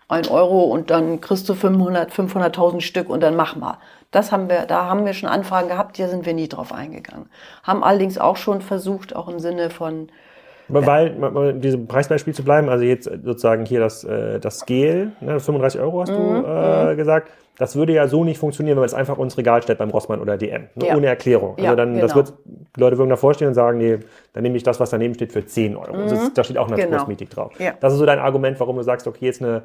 B: ein Euro und dann kriegst du 500, 500.000 Stück und dann mach mal. Das haben wir, da haben wir schon Anfragen gehabt, hier sind wir nie drauf eingegangen. Haben allerdings auch schon versucht, auch im Sinne von,
A: weil, weil in diesem Preisbeispiel zu bleiben, also jetzt sozusagen hier das, äh, das Gel, ne, 35 Euro hast du mhm, äh, mhm. gesagt. das würde ja so nicht funktionieren, wenn man es einfach uns Regal stellt beim Rossmann oder DM. Nur
B: Ja.
A: ohne Erklärung. Also
B: Ja,
A: dann, das
B: genau.
A: wird, die Leute würden da vorstehen und sagen, nee, dann nehme ich das, was daneben steht, für 10 Euro. Das ist, da steht auch Naturkosmetik drauf.
B: Mhm. Ja.
A: Das ist so dein Argument, warum du sagst, okay, jetzt eine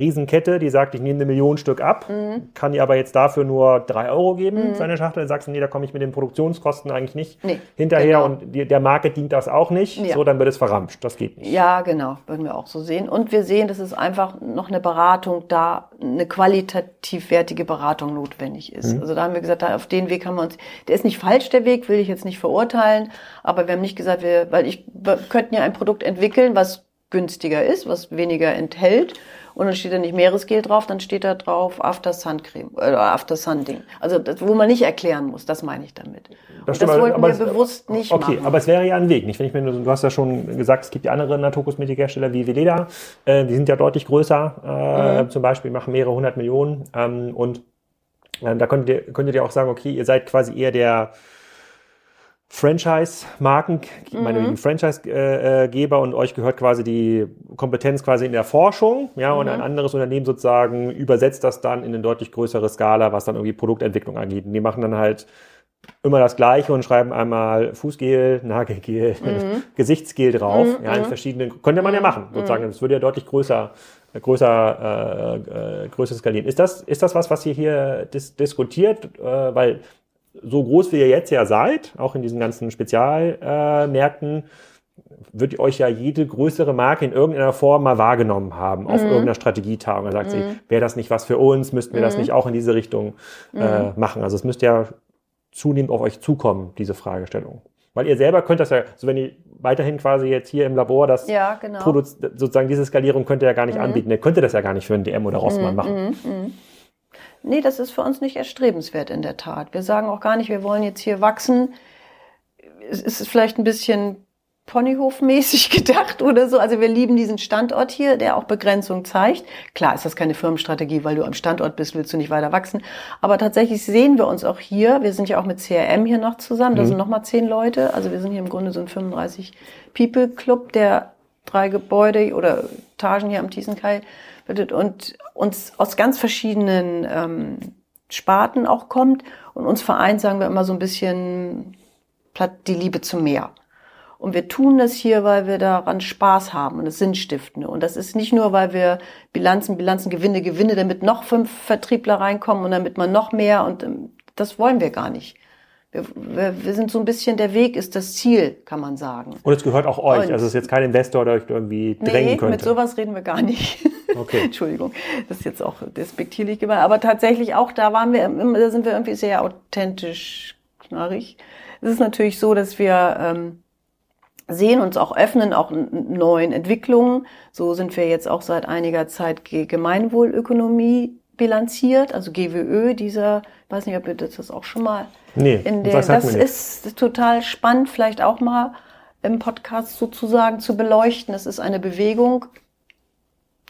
A: Riesenkette, die sagt, ich nehme eine Million Stück ab,
B: Mhm.
A: kann ihr aber jetzt dafür nur 3 Euro geben für eine Schachtel. Dann sagst du, nee, da komme ich mit den Produktionskosten eigentlich nicht
B: Nee,
A: hinterher
B: genau.
A: und die, der Marke dient das auch nicht.
B: Ja.
A: So, dann wird es verramscht. Das geht nicht.
B: Ja, genau, würden wir auch so sehen. Und wir sehen, dass es einfach noch eine Beratung da, eine qualitativ wertige Beratung notwendig ist. Also da haben wir gesagt, da auf den Weg haben wir uns, der ist nicht falsch, der Weg, will ich jetzt nicht verurteilen, aber wir haben nicht gesagt, wir, weil ich, wir könnten ja ein Produkt entwickeln, was günstiger ist, was weniger enthält. Und dann steht da nicht Meeresgel drauf, dann steht da drauf After Sun Creme oder After Sun Ding. Also das, wo man nicht erklären muss, das meine ich damit. Und das,
A: stimmt, aber-
B: wollten wir
A: es-
B: bewusst nicht
A: Okay,
B: machen.
A: aber es wäre ja ein Weg, nicht? Wenn ich mir, du hast ja schon gesagt, es gibt ja andere Naturkosmetikhersteller wie Veleda, äh, die sind ja deutlich größer, äh,
B: Mhm.
A: zum Beispiel machen mehrere hundert Millionen ähm, und äh, da könntet ihr, könntet ihr auch sagen, okay, ihr seid quasi eher der Franchise-Marken,
B: Mhm.
A: meinetwegen Franchise-Geber und euch gehört quasi die Kompetenz quasi in der Forschung, ja, und
B: Mhm.
A: ein anderes Unternehmen sozusagen übersetzt das dann in eine deutlich größere Skala, was dann irgendwie Produktentwicklung angeht. Und die machen dann halt immer das Gleiche und schreiben einmal Fußgel, Nagelgel,
B: Mhm.
A: Gesichtsgel drauf, ja, in verschiedenen, könnte man ja machen,
B: Mhm.
A: sozusagen. Das würde ja deutlich größer, größer, äh, äh, größer skalieren. Ist das, ist das was, was ihr hier dis diskutiert? Äh, weil so groß wie ihr jetzt ja seid, auch in diesen ganzen Spezialmärkten, Märkten, wird euch ja jede größere Marke in irgendeiner Form mal wahrgenommen haben auf irgendeiner Strategietagung. Da sagt sie, wäre das nicht was für uns, müssten wir das nicht auch in diese Richtung äh, machen. Also es müsste ja zunehmend auf euch zukommen, diese Fragestellung. Weil ihr selber könnt das ja, also wenn ihr weiterhin quasi jetzt hier im Labor das
B: Ja, genau.
A: Sozusagen diese Skalierung könnt ihr ja gar nicht anbieten. Ihr könntet das ja gar nicht für einen DM oder Rossmann machen.
B: Nee, das ist für uns nicht erstrebenswert in der Tat. Wir sagen auch gar nicht, wir wollen jetzt hier wachsen. Es ist vielleicht ein bisschen Ponyhofmäßig gedacht oder so. Also wir lieben diesen Standort hier, der auch Begrenzung zeigt. Klar ist das keine Firmenstrategie, weil du am Standort bist, willst du nicht weiter wachsen. Aber tatsächlich sehen wir uns auch hier. Wir sind ja auch mit CRM hier noch zusammen. Da sind nochmal zehn Leute. Also wir sind hier im Grunde so ein 35 People Club, der drei Gebäude oder Etagen hier am Thiesenkai bildet und uns aus ganz verschiedenen ähm, Sparten auch kommt und uns vereint, sagen wir immer so ein bisschen platt die Liebe zum Meer. Und wir tun das hier, weil wir daran Spaß haben und es Sinnstiftende. Und das ist nicht nur, weil wir Bilanzen, Bilanzen, Gewinne, Gewinne, damit noch fünf Vertriebler reinkommen und damit man noch mehr und ähm, das wollen wir gar nicht. Wir, wir, wir sind so ein bisschen, der Weg ist das Ziel, kann man sagen.
A: Und es gehört auch euch.
B: Und-
A: also es ist jetzt kein Investor, der euch irgendwie drängen
B: Nee,
A: könnte.
B: mit sowas reden wir gar nicht.
A: Okay.
B: Entschuldigung, das ist jetzt auch despektierlich gemeint. Aber tatsächlich auch da waren wir, da sind wir irgendwie sehr authentisch knarrig. Es ist natürlich so, dass wir ähm, sehen, uns auch öffnen, auch neuen Entwicklungen. So sind wir jetzt auch seit einiger Zeit Gemeinwohlökonomie bilanziert, also GWÖ, dieser, ich weiß nicht, ob ihr das auch schon mal
A: Nee,
B: in der,
A: das
B: das ist total spannend, vielleicht auch mal im Podcast sozusagen zu beleuchten. Es ist eine Bewegung,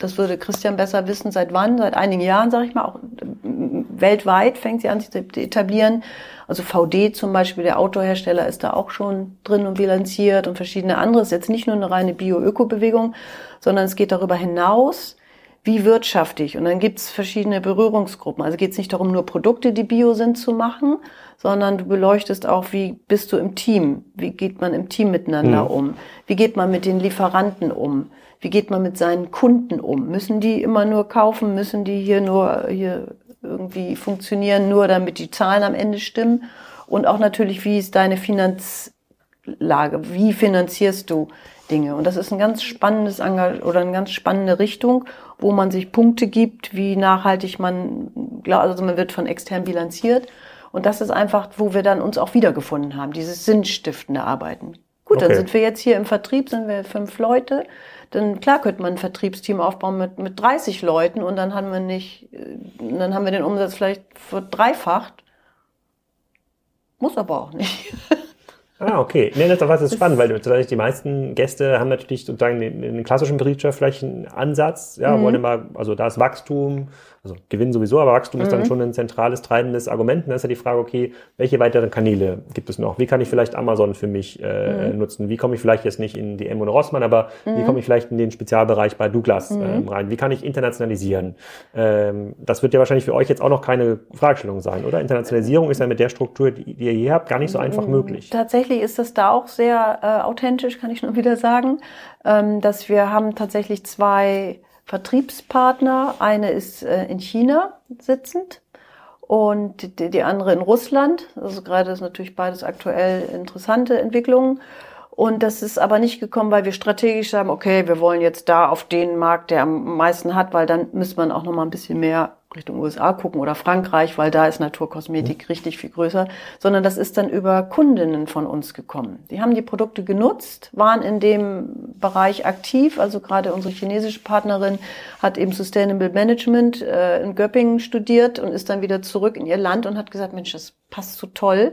B: das würde Christian besser wissen, seit wann, seit einigen Jahren, sage ich mal, auch ähm, weltweit fängt sie an sich zu etablieren. Also VD zum Beispiel, der Autohersteller, ist da auch schon drin und bilanziert und verschiedene andere. Es ist jetzt nicht nur eine reine Bio-Öko-Bewegung, sondern es geht darüber hinaus, wie wirtschaftlich. Und dann gibt's verschiedene Berührungsgruppen. Also geht es nicht darum, nur Produkte, die bio sind, zu machen, sondern du beleuchtest auch, wie bist du im Team? Wie geht man im Team miteinander um? Wie geht man mit den Lieferanten um? Wie geht man mit seinen Kunden um? Müssen die immer nur kaufen? Müssen die hier nur hier irgendwie funktionieren, nur damit die Zahlen am Ende stimmen? Und auch natürlich, wie ist deine Finanzlage? Wie finanzierst du Dinge? Und das ist ein ganz spannendes Engag oder eine ganz spannende Richtung, wo man sich Punkte gibt, wie nachhaltig man, also man wird von extern bilanziert. Und das ist einfach, wo wir dann uns auch wiedergefunden haben, dieses sinnstiftende Arbeiten. Gut, dann
A: Okay.
B: sind wir jetzt hier im Vertrieb, sind wir fünf Leute. Dann klar könnte man ein Vertriebsteam aufbauen mit, mit 30 Leuten und dann haben wir nicht, äh, dann haben wir den Umsatz vielleicht verdreifacht. Muss aber auch nicht.
A: Ah, okay. Nee, das, das ist spannend, weil die meisten Gäste haben natürlich sozusagen den, den klassischen betriebswirtschaftlichen Ansatz, ja, mhm. wollen immer, also da ist Wachstum, also Gewinn sowieso, aber Wachstum mhm. ist dann mhm. schon ein zentrales, treibendes Argument. Und dann ist ja die Frage, okay, welche weiteren Kanäle gibt es noch? Wie kann ich vielleicht Amazon für mich äh, mhm. nutzen? Wie komme ich vielleicht jetzt nicht in DM oder Rossmann, aber mhm. wie komme ich vielleicht in den Spezialbereich bei Douglas mhm. ähm, rein? Wie kann ich internationalisieren? Ähm, das wird ja wahrscheinlich für euch jetzt auch noch keine Fragestellung sein, oder? Internationalisierung ist ja mit der Struktur, die, die ihr hier habt, gar nicht so einfach möglich.
B: Tatsächlich ist das da auch sehr äh, authentisch, kann ich nur wieder sagen, ähm, dass wir haben tatsächlich zwei Vertriebspartner. Eine ist äh, in China sitzend und die, die andere in Russland. Also gerade ist natürlich beides aktuell interessante Entwicklungen. Und das ist aber nicht gekommen, weil wir strategisch sagen, okay, wir wollen jetzt da auf den Markt, der am meisten hat, weil dann müsste man auch noch mal ein bisschen mehr Richtung USA gucken oder Frankreich, weil da ist Naturkosmetik mhm. richtig viel größer, sondern das ist dann über Kundinnen von uns gekommen. Die haben die Produkte genutzt, waren in dem Bereich aktiv, also gerade unsere chinesische Partnerin hat eben Sustainable Management äh, in Göppingen studiert und ist dann wieder zurück in ihr Land und hat gesagt, Mensch, das passt so toll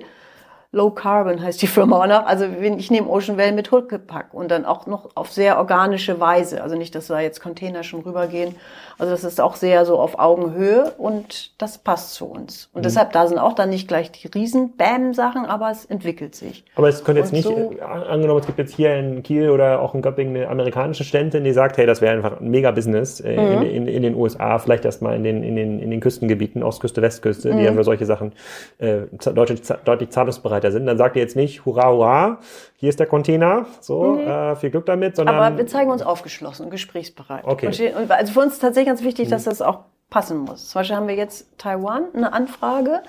B: Low Carbon heißt die Firma auch noch. Also ich nehme Ocean Well mit Huckepack und dann auch noch auf sehr organische Weise. Also nicht, dass da jetzt Container schon rübergehen. Also das ist auch sehr so auf Augenhöhe und das passt zu uns. Und mhm. deshalb, da sind auch dann nicht gleich die riesen Bam-Sachen, aber es entwickelt sich.
A: Aber es könnte jetzt und nicht, so, äh, angenommen, es gibt jetzt hier in Kiel oder auch in Göppingen eine amerikanische Ständin, die sagt, hey, das wäre einfach ein Mega-Business äh, mhm. in, in, in, den USA, vielleicht erstmal in den, in den, in den Küstengebieten, Ostküste, Westküste, mhm. die ja für solche Sachen äh, deutlich, deutlich zahlungsbereiter weiter sind, dann sagt ihr jetzt nicht, hurra, hurra, hier ist der Container, so, mhm. äh, viel Glück damit, sondern...
B: Aber wir zeigen uns aufgeschlossen und gesprächsbereit. Okay. Und also für uns ist tatsächlich ganz wichtig, mhm. dass das auch passen muss. Zum Beispiel haben wir jetzt Taiwan eine Anfrage,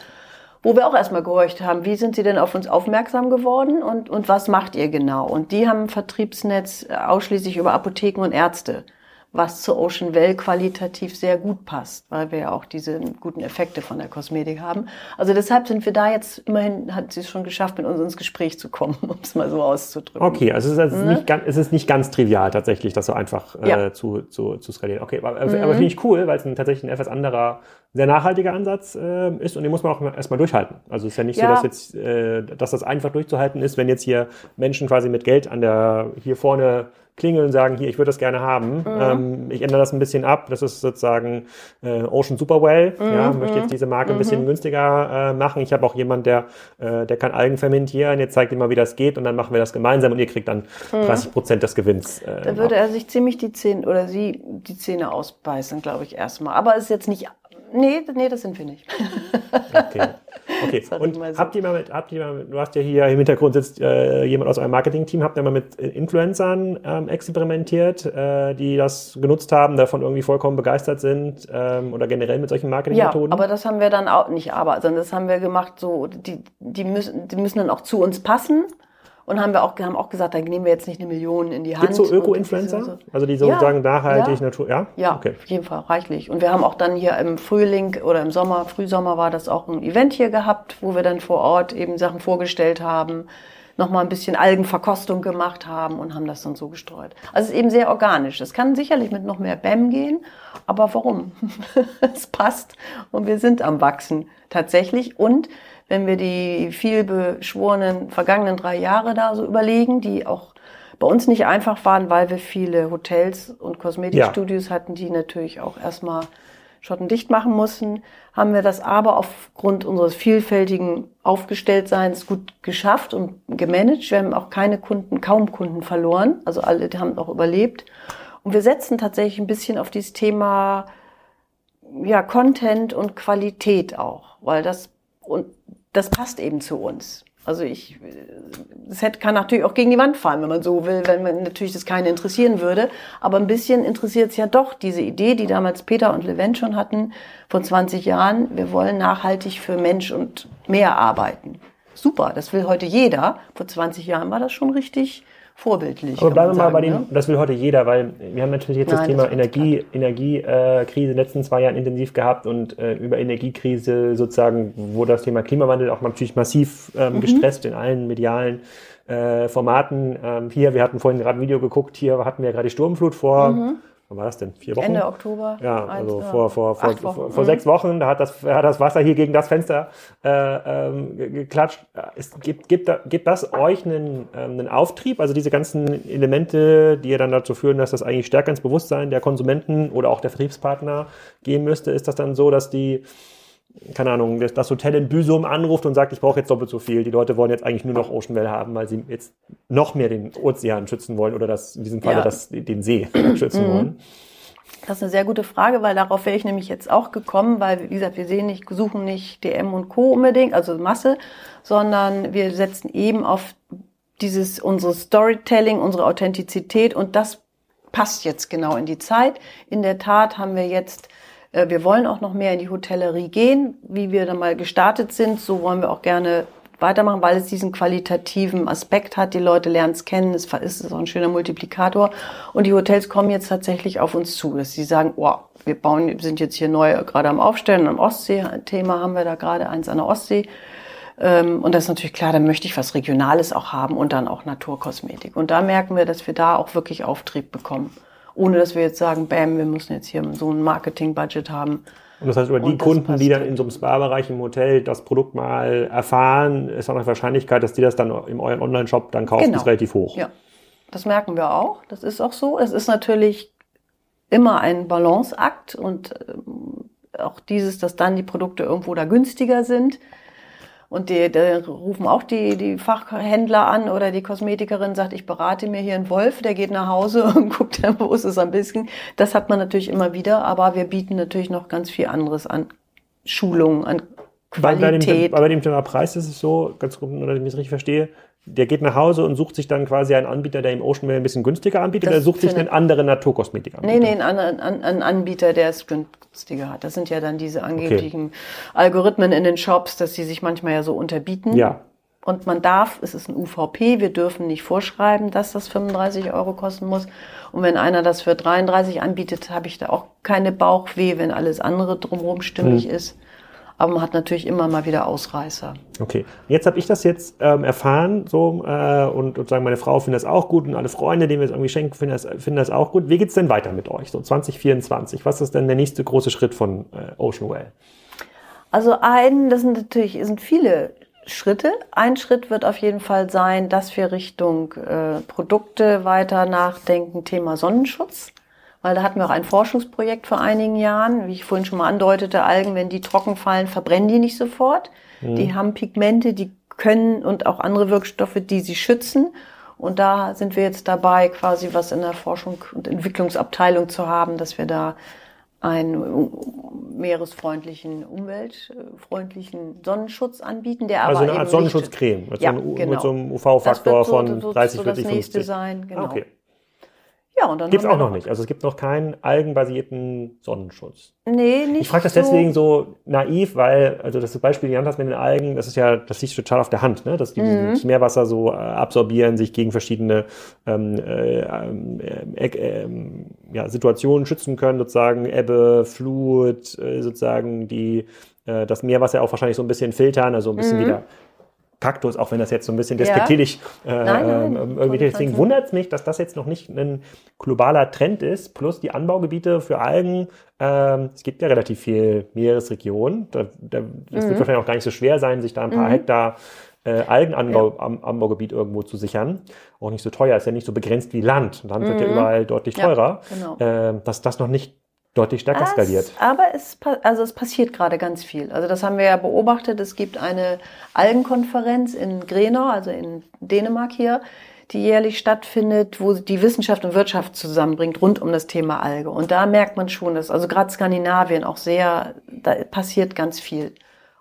B: wo wir auch erstmal gehorcht haben, wie sind Sie denn auf uns aufmerksam geworden und, und was macht ihr genau? Und die haben ein Vertriebsnetz ausschließlich über Apotheken und Ärzte was zu Ocean Well qualitativ sehr gut passt, weil wir ja auch diese guten Effekte von der Kosmetik haben. Also deshalb sind wir da jetzt, immerhin hat sie es schon geschafft, mit uns ins Gespräch zu kommen, um es mal so auszudrücken.
A: Okay, also es ist, mhm. nicht, ganz, es ist nicht ganz trivial tatsächlich, das so einfach äh, ja. zu, zu, zu skalieren. Okay, aber, mhm. aber finde ich cool, weil es ein, tatsächlich ein etwas anderer, sehr nachhaltiger Ansatz äh, ist und den muss man auch erstmal durchhalten. Also es ist ja nicht ja. so, dass jetzt, äh, dass das einfach durchzuhalten ist, wenn jetzt hier Menschen quasi mit Geld an der, hier vorne klingeln und sagen, hier, ich würde das gerne haben. Mhm. Ähm, ich ändere das ein bisschen ab. Das ist sozusagen äh, Ocean Superwell. Mhm. Ja, möchte jetzt diese Marke ein bisschen mhm. günstiger äh, machen. Ich habe auch jemand, der, äh, der kann Algen fermentieren. Jetzt zeigt immer, wie das geht und dann machen wir das gemeinsam und ihr kriegt dann 30 mhm. Prozent des Gewinns.
B: Äh, da würde er sich ziemlich die Zähne oder sie die Zähne ausbeißen, glaube ich, erstmal. Aber ist jetzt nicht Nee, nee, das sind wir nicht.
A: okay. Okay. Und so. habt ihr mal mit, habt ihr mal mit, du hast ja hier im Hintergrund sitzt äh, jemand aus eurem Marketing-Team, habt ihr mal mit Influencern ähm, experimentiert, äh, die das genutzt haben, davon irgendwie vollkommen begeistert sind ähm, oder generell mit solchen Marketingmethoden?
B: Ja, aber das haben wir dann auch nicht, aber, sondern das haben wir gemacht, so, die, die müssen, die müssen dann auch zu uns passen und haben wir auch, haben auch gesagt, da nehmen wir jetzt nicht eine Million in die Hand.
A: Gibt so Öko-Influencer? So. Also die sozusagen ja, nachhaltig,
B: ja.
A: Natur,
B: ja? Ja, okay. auf jeden Fall, reichlich. Und wir haben auch dann hier im Frühling oder im Sommer, Frühsommer war das auch ein Event hier gehabt, wo wir dann vor Ort eben Sachen vorgestellt haben, nochmal ein bisschen Algenverkostung gemacht haben und haben das dann so gestreut. Also es ist eben sehr organisch. Es kann sicherlich mit noch mehr BAM gehen, aber warum? es passt und wir sind am Wachsen tatsächlich und wenn wir die vielbeschworenen vergangenen drei Jahre da so überlegen, die auch bei uns nicht einfach waren, weil wir viele Hotels und Kosmetikstudios ja. hatten, die natürlich auch erstmal schottendicht machen mussten, haben wir das aber aufgrund unseres vielfältigen Aufgestelltseins gut geschafft und gemanagt. Wir haben auch keine Kunden, kaum Kunden verloren. Also alle die haben auch überlebt. Und wir setzen tatsächlich ein bisschen auf dieses Thema ja, Content und Qualität auch, weil das und das passt eben zu uns. Also ich, das kann natürlich auch gegen die Wand fallen, wenn man so will, wenn man natürlich das keine interessieren würde. Aber ein bisschen interessiert es ja doch diese Idee, die damals Peter und Levent schon hatten, vor 20 Jahren. Wir wollen nachhaltig für Mensch und mehr arbeiten. Super, das will heute jeder. Vor 20 Jahren war das schon richtig vorbildlich.
A: Aber bleiben wir mal bei dem, ne? das will heute jeder, weil wir haben natürlich jetzt Nein, das Thema das Energie, Energiekrise äh, in den letzten zwei Jahren intensiv gehabt und äh, über Energiekrise sozusagen wurde das Thema Klimawandel auch natürlich massiv ähm, mhm. gestresst in allen medialen äh, Formaten. Ähm, hier, wir hatten vorhin gerade ein Video geguckt, hier hatten wir gerade die Sturmflut vor. Mhm wann war das denn? Vier Wochen?
B: Ende Oktober.
A: Ja, also vor, vor, vor, vor, vor mhm. sechs Wochen, da hat das, hat das Wasser hier gegen das Fenster äh, ähm, geklatscht. Es, gibt, gibt, gibt das euch einen, ähm, einen Auftrieb? Also diese ganzen Elemente, die ja dann dazu führen, dass das eigentlich stärker ins Bewusstsein der Konsumenten oder auch der Vertriebspartner gehen müsste, ist das dann so, dass die keine Ahnung, das Hotel in Büsum anruft und sagt, ich brauche jetzt doppelt so viel. Die Leute wollen jetzt eigentlich nur noch Ocean Well haben, weil sie jetzt noch mehr den Ozean schützen wollen oder das, in diesem Falle ja. das, den See schützen mhm. wollen.
B: Das ist eine sehr gute Frage, weil darauf wäre ich nämlich jetzt auch gekommen, weil, wie gesagt, wir sehen nicht, suchen nicht DM und Co. unbedingt, also Masse, sondern wir setzen eben auf dieses, unsere Storytelling, unsere Authentizität und das passt jetzt genau in die Zeit. In der Tat haben wir jetzt wir wollen auch noch mehr in die Hotellerie gehen, wie wir dann mal gestartet sind. So wollen wir auch gerne weitermachen, weil es diesen qualitativen Aspekt hat. Die Leute lernen es kennen, es ist auch ein schöner Multiplikator. Und die Hotels kommen jetzt tatsächlich auf uns zu, dass sie sagen, oh, wir bauen, sind jetzt hier neu gerade am Aufstellen, am Ostsee-Thema haben wir da gerade eins an der Ostsee. Ähm, und das ist natürlich klar, da möchte ich was Regionales auch haben und dann auch Naturkosmetik. Und da merken wir, dass wir da auch wirklich Auftrieb bekommen ohne dass wir jetzt sagen, bam, wir müssen jetzt hier so ein Marketing-Budget haben.
A: Und das heißt, über die Kunden, die dann in so einem Spa-Bereich im Hotel das Produkt mal erfahren, ist auch eine Wahrscheinlichkeit, dass die das dann in euren Online-Shop dann kaufen, genau. ist relativ hoch.
B: Ja, das merken wir auch. Das ist auch so. Es ist natürlich immer ein Balanceakt und ähm, auch dieses, dass dann die Produkte irgendwo da günstiger sind. Und die, die rufen auch die, die Fachhändler an oder die Kosmetikerin sagt, ich berate mir hier einen Wolf, der geht nach Hause und guckt, wo ist es ein bisschen. Das hat man natürlich immer wieder, aber wir bieten natürlich noch ganz viel anderes an. Schulungen, an Qualität.
A: Bei, bei, dem, bei dem Thema Preis ist es so, ganz gut, oder ich es richtig verstehe, der geht nach Hause und sucht sich dann quasi einen Anbieter, der im Ocean Mail ein bisschen günstiger anbietet, oder sucht sich einen anderen Naturkosmetikanbieter?
B: Nee, nee, einen, einen, einen Anbieter, der es günstiger hat. Das sind ja dann diese angeblichen okay. Algorithmen in den Shops, dass sie sich manchmal ja so unterbieten.
A: Ja.
B: Und man darf, es ist ein UVP, wir dürfen nicht vorschreiben, dass das 35 Euro kosten muss. Und wenn einer das für 33 anbietet, habe ich da auch keine Bauchweh, wenn alles andere drumherum stimmig hm. ist aber man hat natürlich immer mal wieder Ausreißer.
A: Okay, jetzt habe ich das jetzt ähm, erfahren so äh, und, und sagen, meine Frau findet das auch gut und alle Freunde, denen wir es irgendwie schenken, finden das, finden das auch gut. Wie geht's denn weiter mit euch, so 2024? Was ist denn der nächste große Schritt von äh, Ocean Well?
B: Also ein, das sind natürlich sind viele Schritte. Ein Schritt wird auf jeden Fall sein, dass wir Richtung äh, Produkte weiter nachdenken, Thema Sonnenschutz weil da hatten wir auch ein Forschungsprojekt vor einigen Jahren, wie ich vorhin schon mal andeutete, Algen, wenn die trocken fallen, verbrennen die nicht sofort. Mhm. Die haben Pigmente, die können und auch andere Wirkstoffe, die sie schützen. Und da sind wir jetzt dabei, quasi was in der Forschung und Entwicklungsabteilung zu haben, dass wir da einen meeresfreundlichen, umweltfreundlichen Sonnenschutz anbieten, der
A: also aber eine Art Sonnenschutzcreme mit, ja, so, einem, genau. mit so einem UV-Faktor so, von so, 30, 40, 50.
B: Sein, genau.
A: okay.
B: Ja, und dann
A: gibt es auch noch nicht. Also es gibt noch keinen algenbasierten Sonnenschutz.
B: Nee, nicht.
A: Ich frage das so deswegen so naiv, weil, also das Beispiel, die hast mit den Algen, das ist ja, das liegt total auf der Hand, ne? dass die mhm. das Meerwasser so äh, absorbieren, sich gegen verschiedene ähm, äh, äh, äh, ja, Situationen schützen können, sozusagen Ebbe, Flut, äh, sozusagen die äh, das Meerwasser auch wahrscheinlich so ein bisschen filtern, also ein bisschen mhm. wieder Kaktus, auch wenn das jetzt so ein bisschen despektierlich ja. äh, nein, nein, ähm, irgendwie deswegen wundert es mich, dass das jetzt noch nicht ein globaler Trend ist, plus die Anbaugebiete für Algen. Ähm, es gibt ja relativ viel Meeresregion. Da, da, das mhm. wird wahrscheinlich auch gar nicht so schwer sein, sich da ein paar mhm. Hektar äh, Algenanbaugebiet ja. irgendwo zu sichern. Auch nicht so teuer, ist ja nicht so begrenzt wie Land. Land mhm. wird ja mhm. überall deutlich teurer. Ja, genau. äh, dass das noch nicht deutlich stärker das, skaliert.
B: Aber es, also es passiert gerade ganz viel. Also das haben wir ja beobachtet. Es gibt eine Algenkonferenz in Grenau, also in Dänemark hier, die jährlich stattfindet, wo die Wissenschaft und Wirtschaft zusammenbringt rund um das Thema Alge. Und da merkt man schon, dass also gerade Skandinavien auch sehr, da passiert ganz viel.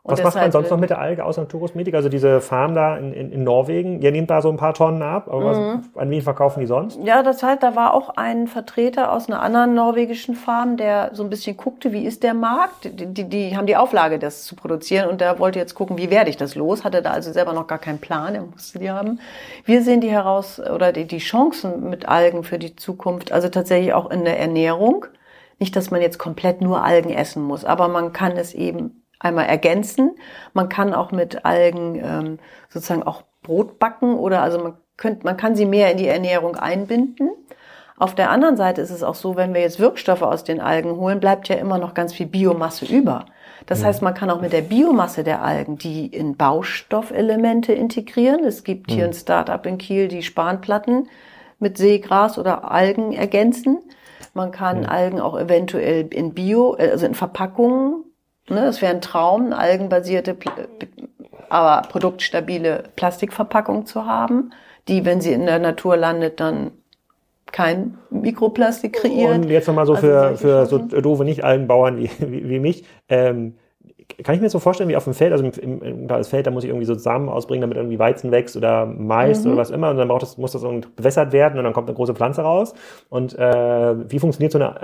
A: Und Was macht man sonst noch mit der Alge außer Naturkosmetik? Also diese Farm da in, in, in Norwegen, ihr nehmt da so ein paar Tonnen ab, aber was, mhm. an wen verkaufen die sonst?
B: Ja, das heißt, da war auch ein Vertreter aus einer anderen norwegischen Farm, der so ein bisschen guckte, wie ist der Markt? Die, die, die haben die Auflage, das zu produzieren und der wollte jetzt gucken, wie werde ich das los? Hatte da also selber noch gar keinen Plan, er musste die haben. Wir sehen die heraus oder die, die Chancen mit Algen für die Zukunft, also tatsächlich auch in der Ernährung. Nicht, dass man jetzt komplett nur Algen essen muss, aber man kann es eben einmal ergänzen. Man kann auch mit Algen ähm, sozusagen auch Brot backen oder also man, könnt, man kann sie mehr in die Ernährung einbinden. Auf der anderen Seite ist es auch so, wenn wir jetzt Wirkstoffe aus den Algen holen, bleibt ja immer noch ganz viel Biomasse über. Das heißt, man kann auch mit der Biomasse der Algen die in Baustoffelemente integrieren. Es gibt hier ein Startup in Kiel, die Spanplatten mit Seegras oder Algen ergänzen. Man kann Algen auch eventuell in Bio, also in Verpackungen, ne, das wäre ein Traum, eine algenbasierte, aber produktstabile Plastikverpackung zu haben, die, wenn sie in der Natur landet, dann kein Mikroplastik kreiert.
A: Und jetzt nochmal so
B: Also
A: für, für so doofe Nicht-Algenbauern wie, wie, wie mich. Ähm, kann ich mir so vorstellen, wie auf dem Feld, also im, im, da ist Feld, da muss ich irgendwie so Samen ausbringen, damit irgendwie Weizen wächst oder Mais
B: Mhm.
A: oder was immer. Und dann braucht das, muss das irgendwie bewässert werden und dann kommt eine große Pflanze raus. Und äh, wie funktioniert so eine,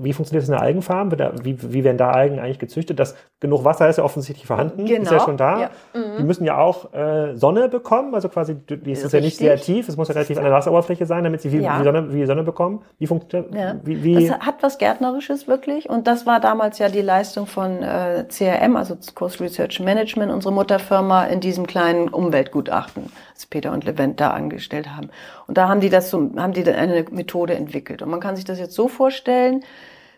A: wie funktioniert so eine Algenfarm? Wird da, wie, wie werden da Algen eigentlich gezüchtet? Das genug Wasser ist ja offensichtlich vorhanden, ist ja
B: Genau,
A: schon da.
B: ja. Mhm.
A: Die müssen ja auch äh, Sonne bekommen, also quasi, die ist ja nicht sehr tief, es muss ja relativ an der Wasseroberfläche sein, damit sie viel,
B: Ja.
A: wie, Sonne, wie Sonne bekommen. Wie funktioniert,
B: Ja.
A: wie, wie,
B: Das hat was Gärtnerisches wirklich. Und das war damals ja die Leistung von äh, CRM, also Coast Research Management, unsere Mutterfirma, in diesem kleinen Umweltgutachten, das Peter und Levent da angestellt haben. Und da haben die das so, haben die dann eine Methode entwickelt. Und man kann sich das jetzt so vorstellen,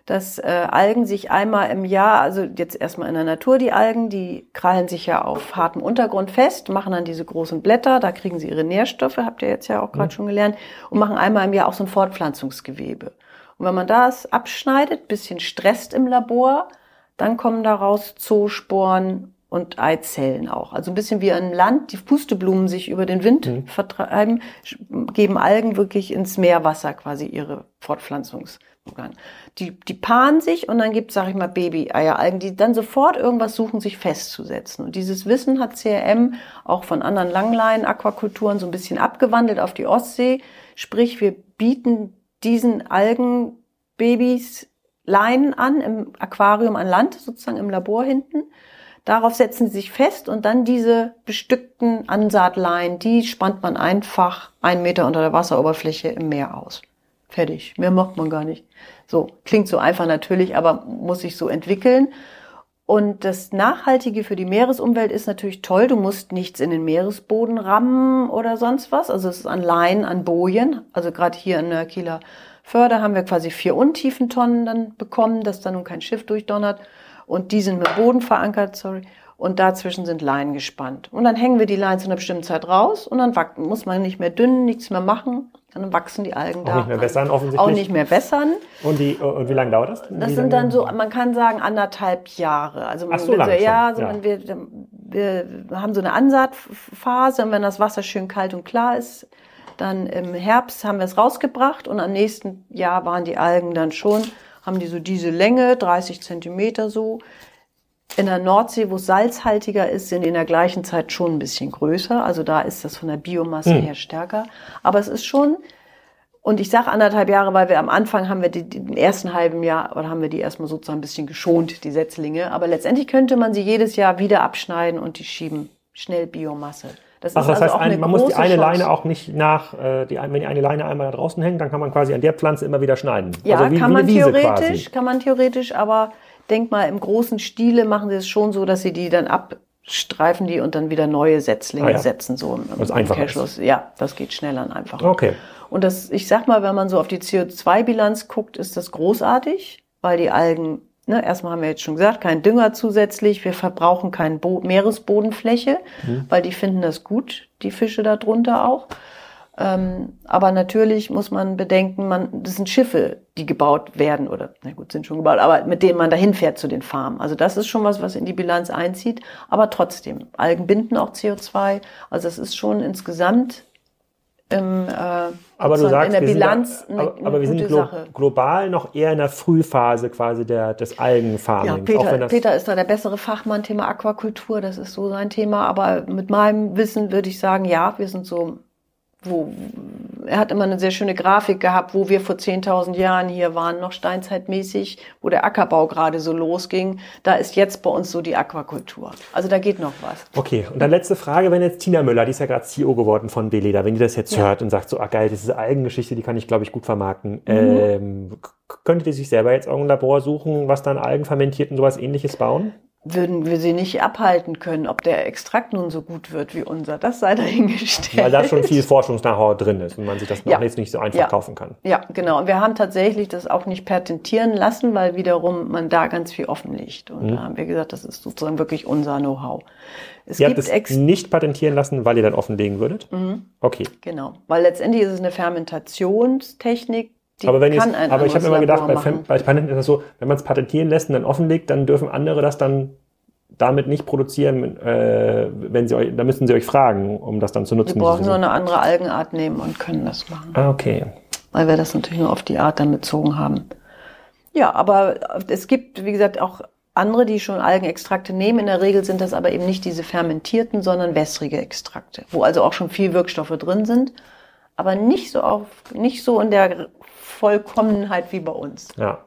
B: dass äh, Algen sich einmal im Jahr, also jetzt erstmal in der Natur die Algen, die krallen sich ja auf hartem Untergrund fest, machen dann diese großen Blätter, da kriegen sie ihre Nährstoffe, habt ihr jetzt ja auch gerade schon gelernt, und machen einmal im Jahr auch so ein Fortpflanzungsgewebe. Und wenn man das abschneidet, bisschen stresst im Labor, dann kommen daraus Zoosporen und Eizellen auch. Also ein bisschen wie an Land, die Pusteblumen sich über den Wind vertreiben, sch- geben Algen wirklich ins Meerwasser quasi ihre Fortpflanzungsorgan. Die, die paaren sich und dann gibt sag ich mal, Baby-Eieralgen, die dann sofort irgendwas suchen, sich festzusetzen. Und dieses Wissen hat CRM auch von anderen Langleinen-Aquakulturen so ein bisschen abgewandelt auf die Ostsee. Sprich, wir bieten diesen Algenbabys Leinen an im Aquarium an Land, sozusagen im Labor hinten. Darauf setzen sie sich fest und dann diese bestückten Ansaatleinen, die spannt man einfach einen Meter unter der Wasseroberfläche im Meer aus. Fertig. Mehr macht man gar nicht. So, klingt so einfach natürlich, aber muss sich so entwickeln. Und das Nachhaltige für die Meeresumwelt ist natürlich toll. Du musst nichts in den Meeresboden rammen oder sonst was. Also es ist an Leinen, an Bojen. Also gerade hier in der Kieler Förde haben wir quasi vier Untiefentonnen dann bekommen, dass da nun kein Schiff durchdonnert. Und die sind mit Boden verankert, sorry. Und dazwischen sind Leinen gespannt. Und dann hängen wir die Leinen zu einer bestimmten Zeit raus und dann muss man nicht mehr dünnen, nichts mehr machen. Dann wachsen die Algen da.
A: nicht mehr wässern, offensichtlich.
B: Auch nicht mehr wässern.
A: und, die, und wie lange dauert das?
B: Das
A: wie
B: sind dann so, man kann sagen, anderthalb Jahre. Also man
A: Ach, so lang
B: ja, so
A: ja.
B: Man, wir, wir haben so eine Ansaatphase und wenn das Wasser schön kalt und klar ist, dann im Herbst haben wir es rausgebracht und am nächsten Jahr waren die Algen dann schon, haben die so diese Länge, 30 Zentimeter so. In der Nordsee, wo es salzhaltiger ist, sind die in der gleichen Zeit schon ein bisschen größer. Also da ist das von der Biomasse her stärker. Aber es ist schon, und ich sage anderthalb Jahre, weil wir am Anfang haben wir die, die, den ersten halben Jahr, oder haben wir die erstmal sozusagen ein bisschen geschont, die Setzlinge. Aber letztendlich könnte man sie jedes Jahr wieder abschneiden und die schieben schnell Biomasse. Das
A: Ach, das heißt, ein, man muss die eine
B: Chance.
A: Leine auch nicht nach, äh, die, wenn die eine Leine einmal da draußen hängt, dann kann man quasi an der Pflanze immer wieder schneiden.
B: Ja,
A: also wie,
B: kann man theoretisch,
A: quasi.
B: kann man theoretisch, aber denk mal, im großen Stile machen sie es schon so, dass sie die dann abstreifen die und dann wieder neue Setzlinge
A: Ah, ja.
B: setzen, so im, im
A: einfacher
B: Umkehrschluss. Ja, das geht schneller und einfacher.
A: Okay.
B: Und das, ich sag mal, wenn man so auf die CO2-Bilanz guckt, ist das großartig, weil die Algen, ne, erstmal haben wir jetzt schon gesagt, kein Dünger zusätzlich, wir verbrauchen keine Bo Meeresbodenfläche, weil die finden das gut, die Fische da drunter auch. Ähm, aber natürlich muss man bedenken, man, das sind Schiffe, die gebaut werden oder, na gut, sind schon gebaut, aber mit denen man dahin fährt zu den Farmen. Also das ist schon was, was in die Bilanz einzieht. Aber trotzdem, Algen binden auch CO2. Also es ist schon insgesamt im, äh,
A: Aber du sagst,
B: in der
A: wir sind
B: Bilanz
A: da, aber,
B: eine
A: aber wir sind glo
B: Sache.
A: global noch eher in der Frühphase quasi der, des
B: Ja,
A: Algenfarmings. auch
B: Peter, Peter ist da der bessere Fachmann, Thema Aquakultur, das ist so sein Thema. Aber mit meinem Wissen würde ich sagen, ja, wir sind so, wo, er hat immer eine sehr schöne Grafik gehabt, wo wir vor 10.000 Jahren hier waren, noch steinzeitmäßig, wo der Ackerbau gerade so losging. Da ist jetzt bei uns so die Aquakultur. Also da geht noch was.
A: Okay, und dann letzte Frage, wenn jetzt Tina Müller, die ist ja gerade CEO geworden von Beleda, wenn die das jetzt
B: Ja.
A: hört und sagt so, ah geil, diese Algengeschichte, die kann ich, glaube ich, gut vermarkten.
B: Mhm.
A: Ähm, könnte die sich selber jetzt irgendein Labor suchen, was dann Algen fermentiert und sowas ähnliches bauen?
B: Würden wir sie nicht abhalten können, ob der Extrakt nun so gut wird wie unser. Das sei dahingestellt.
A: Weil da schon viel Forschungs-Know-how drin ist und man sich das ja. jetzt nicht so einfach ja. kaufen kann.
B: Ja, genau. Und wir haben tatsächlich das auch nicht patentieren lassen, weil wiederum man da ganz viel offenlegt. Und mhm. da haben wir gesagt, das ist sozusagen wirklich unser Know-how.
A: Es ihr habt es nicht patentieren lassen, weil ihr dann offenlegen würdet? Mhm. Okay.
B: Genau. Weil letztendlich ist es eine Fermentationstechnik,
A: die aber wenn kann aber ich habe mal gedacht, bei, bei Patenten ist das so, wenn man es patentieren lässt und dann offenlegt, dann dürfen andere das dann damit nicht produzieren, äh, wenn sie euch, da müssen sie euch fragen, um das dann zu nutzen.
B: Wir brauchen nur eine andere Algenart nehmen und können das machen.
A: Ah, okay.
B: Weil wir das natürlich nur auf die Art dann bezogen haben. Ja, aber es gibt, wie gesagt, auch andere, die schon Algenextrakte nehmen. In der Regel sind das aber eben nicht diese fermentierten, sondern wässrige Extrakte, wo also auch schon viel Wirkstoffe drin sind, aber nicht so auf, nicht so in der Vollkommenheit wie bei uns.
A: Ja.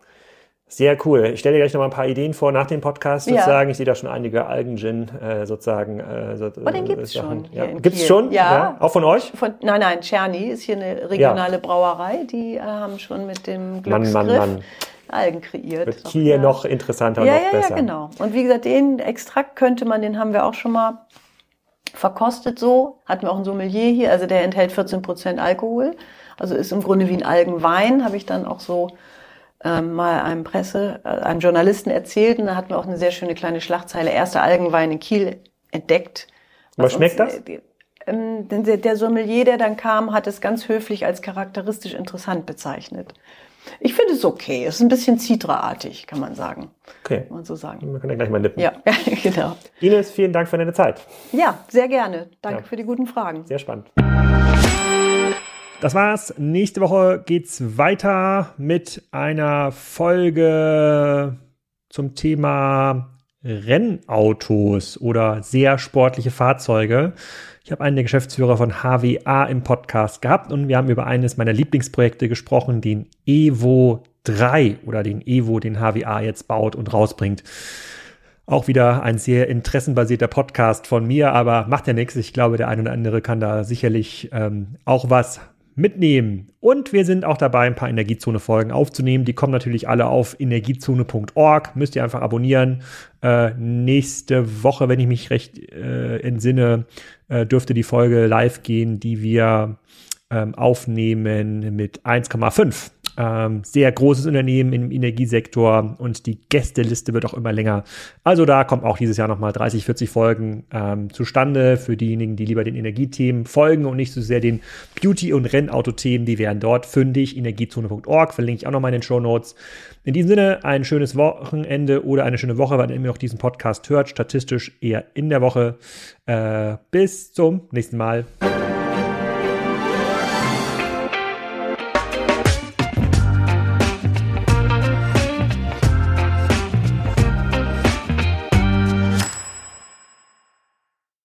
A: Sehr cool. Ich stelle dir gleich noch mal ein paar Ideen vor nach dem Podcast sozusagen. Ja. Ich sehe da schon einige Algen-Gin äh, sozusagen. Äh, so,
B: oh, den gibt's Sachen. schon.
A: Ja. Gibt's schon? Ja. ja. Auch von euch?
B: Von, nein, nein, Czerny ist hier eine regionale Brauerei. Die äh, haben schon mit dem Glücksgriff Mann, Mann, Mann. Algen kreiert.
A: Wird Kiel noch interessanter und
B: ja,
A: noch
B: ja,
A: besser.
B: Ja, genau. Und wie gesagt, den Extrakt könnte man, den haben wir auch schon mal verkostet so. Hatten wir auch ein Sommelier hier. Also der enthält 14 Prozent Alkohol. Also ist im Grunde wie ein Algenwein, habe ich dann auch so ähm, mal einem Presse, äh, einem Journalisten erzählt. Und da hatten wir auch eine sehr schöne kleine Schlagzeile, erster Algenwein in Kiel entdeckt.
A: Was, was schmeckt uns, das? Äh,
B: ähm, der, der Sommelier, der dann kam, hat es ganz höflich als charakteristisch interessant bezeichnet. Ich finde es okay. Es ist ein bisschen Citra-artig, kann man sagen.
A: Okay.
B: Kann man so sagen.
A: Man kann ja gleich mal nippen.
B: Ja, genau.
A: Ines, vielen Dank für deine Zeit.
B: Ja, sehr gerne. Danke ja. für die guten Fragen.
A: Sehr spannend. Das war's. Nächste Woche geht's weiter mit einer Folge zum Thema Rennautos oder sehr sportliche Fahrzeuge. Ich habe einen der Geschäftsführer von HWA im Podcast gehabt und wir haben über eines meiner Lieblingsprojekte gesprochen, den Evo 3 oder den Evo, den HWA jetzt baut und rausbringt. Auch wieder ein sehr interessenbasierter Podcast von mir, aber macht ja nichts. Ich glaube, der eine oder andere kann da sicherlich ähm, auch was mitnehmen. Und wir sind auch dabei, ein paar Energiezone-Folgen aufzunehmen. Die kommen natürlich alle auf energiezone.org. Müsst ihr einfach abonnieren. Äh, nächste Woche, wenn ich mich recht äh, entsinne, äh, dürfte die Folge live gehen, die wir ähm, aufnehmen mit 1,5 ähm, sehr großes Unternehmen im Energiesektor und die Gästeliste wird auch immer länger. Also da kommt auch dieses Jahr nochmal 30, 40 Folgen ähm, zustande für diejenigen, die lieber den Energiethemen folgen und nicht so sehr den Beauty- und Rennauto-Themen. Die werden dort fündig. Energiezone.org verlinke ich auch nochmal in den Show Notes. In diesem Sinne ein schönes Wochenende oder eine schöne Woche, wann ihr noch diesen Podcast hört. Statistisch eher in der Woche. Äh, bis zum nächsten Mal.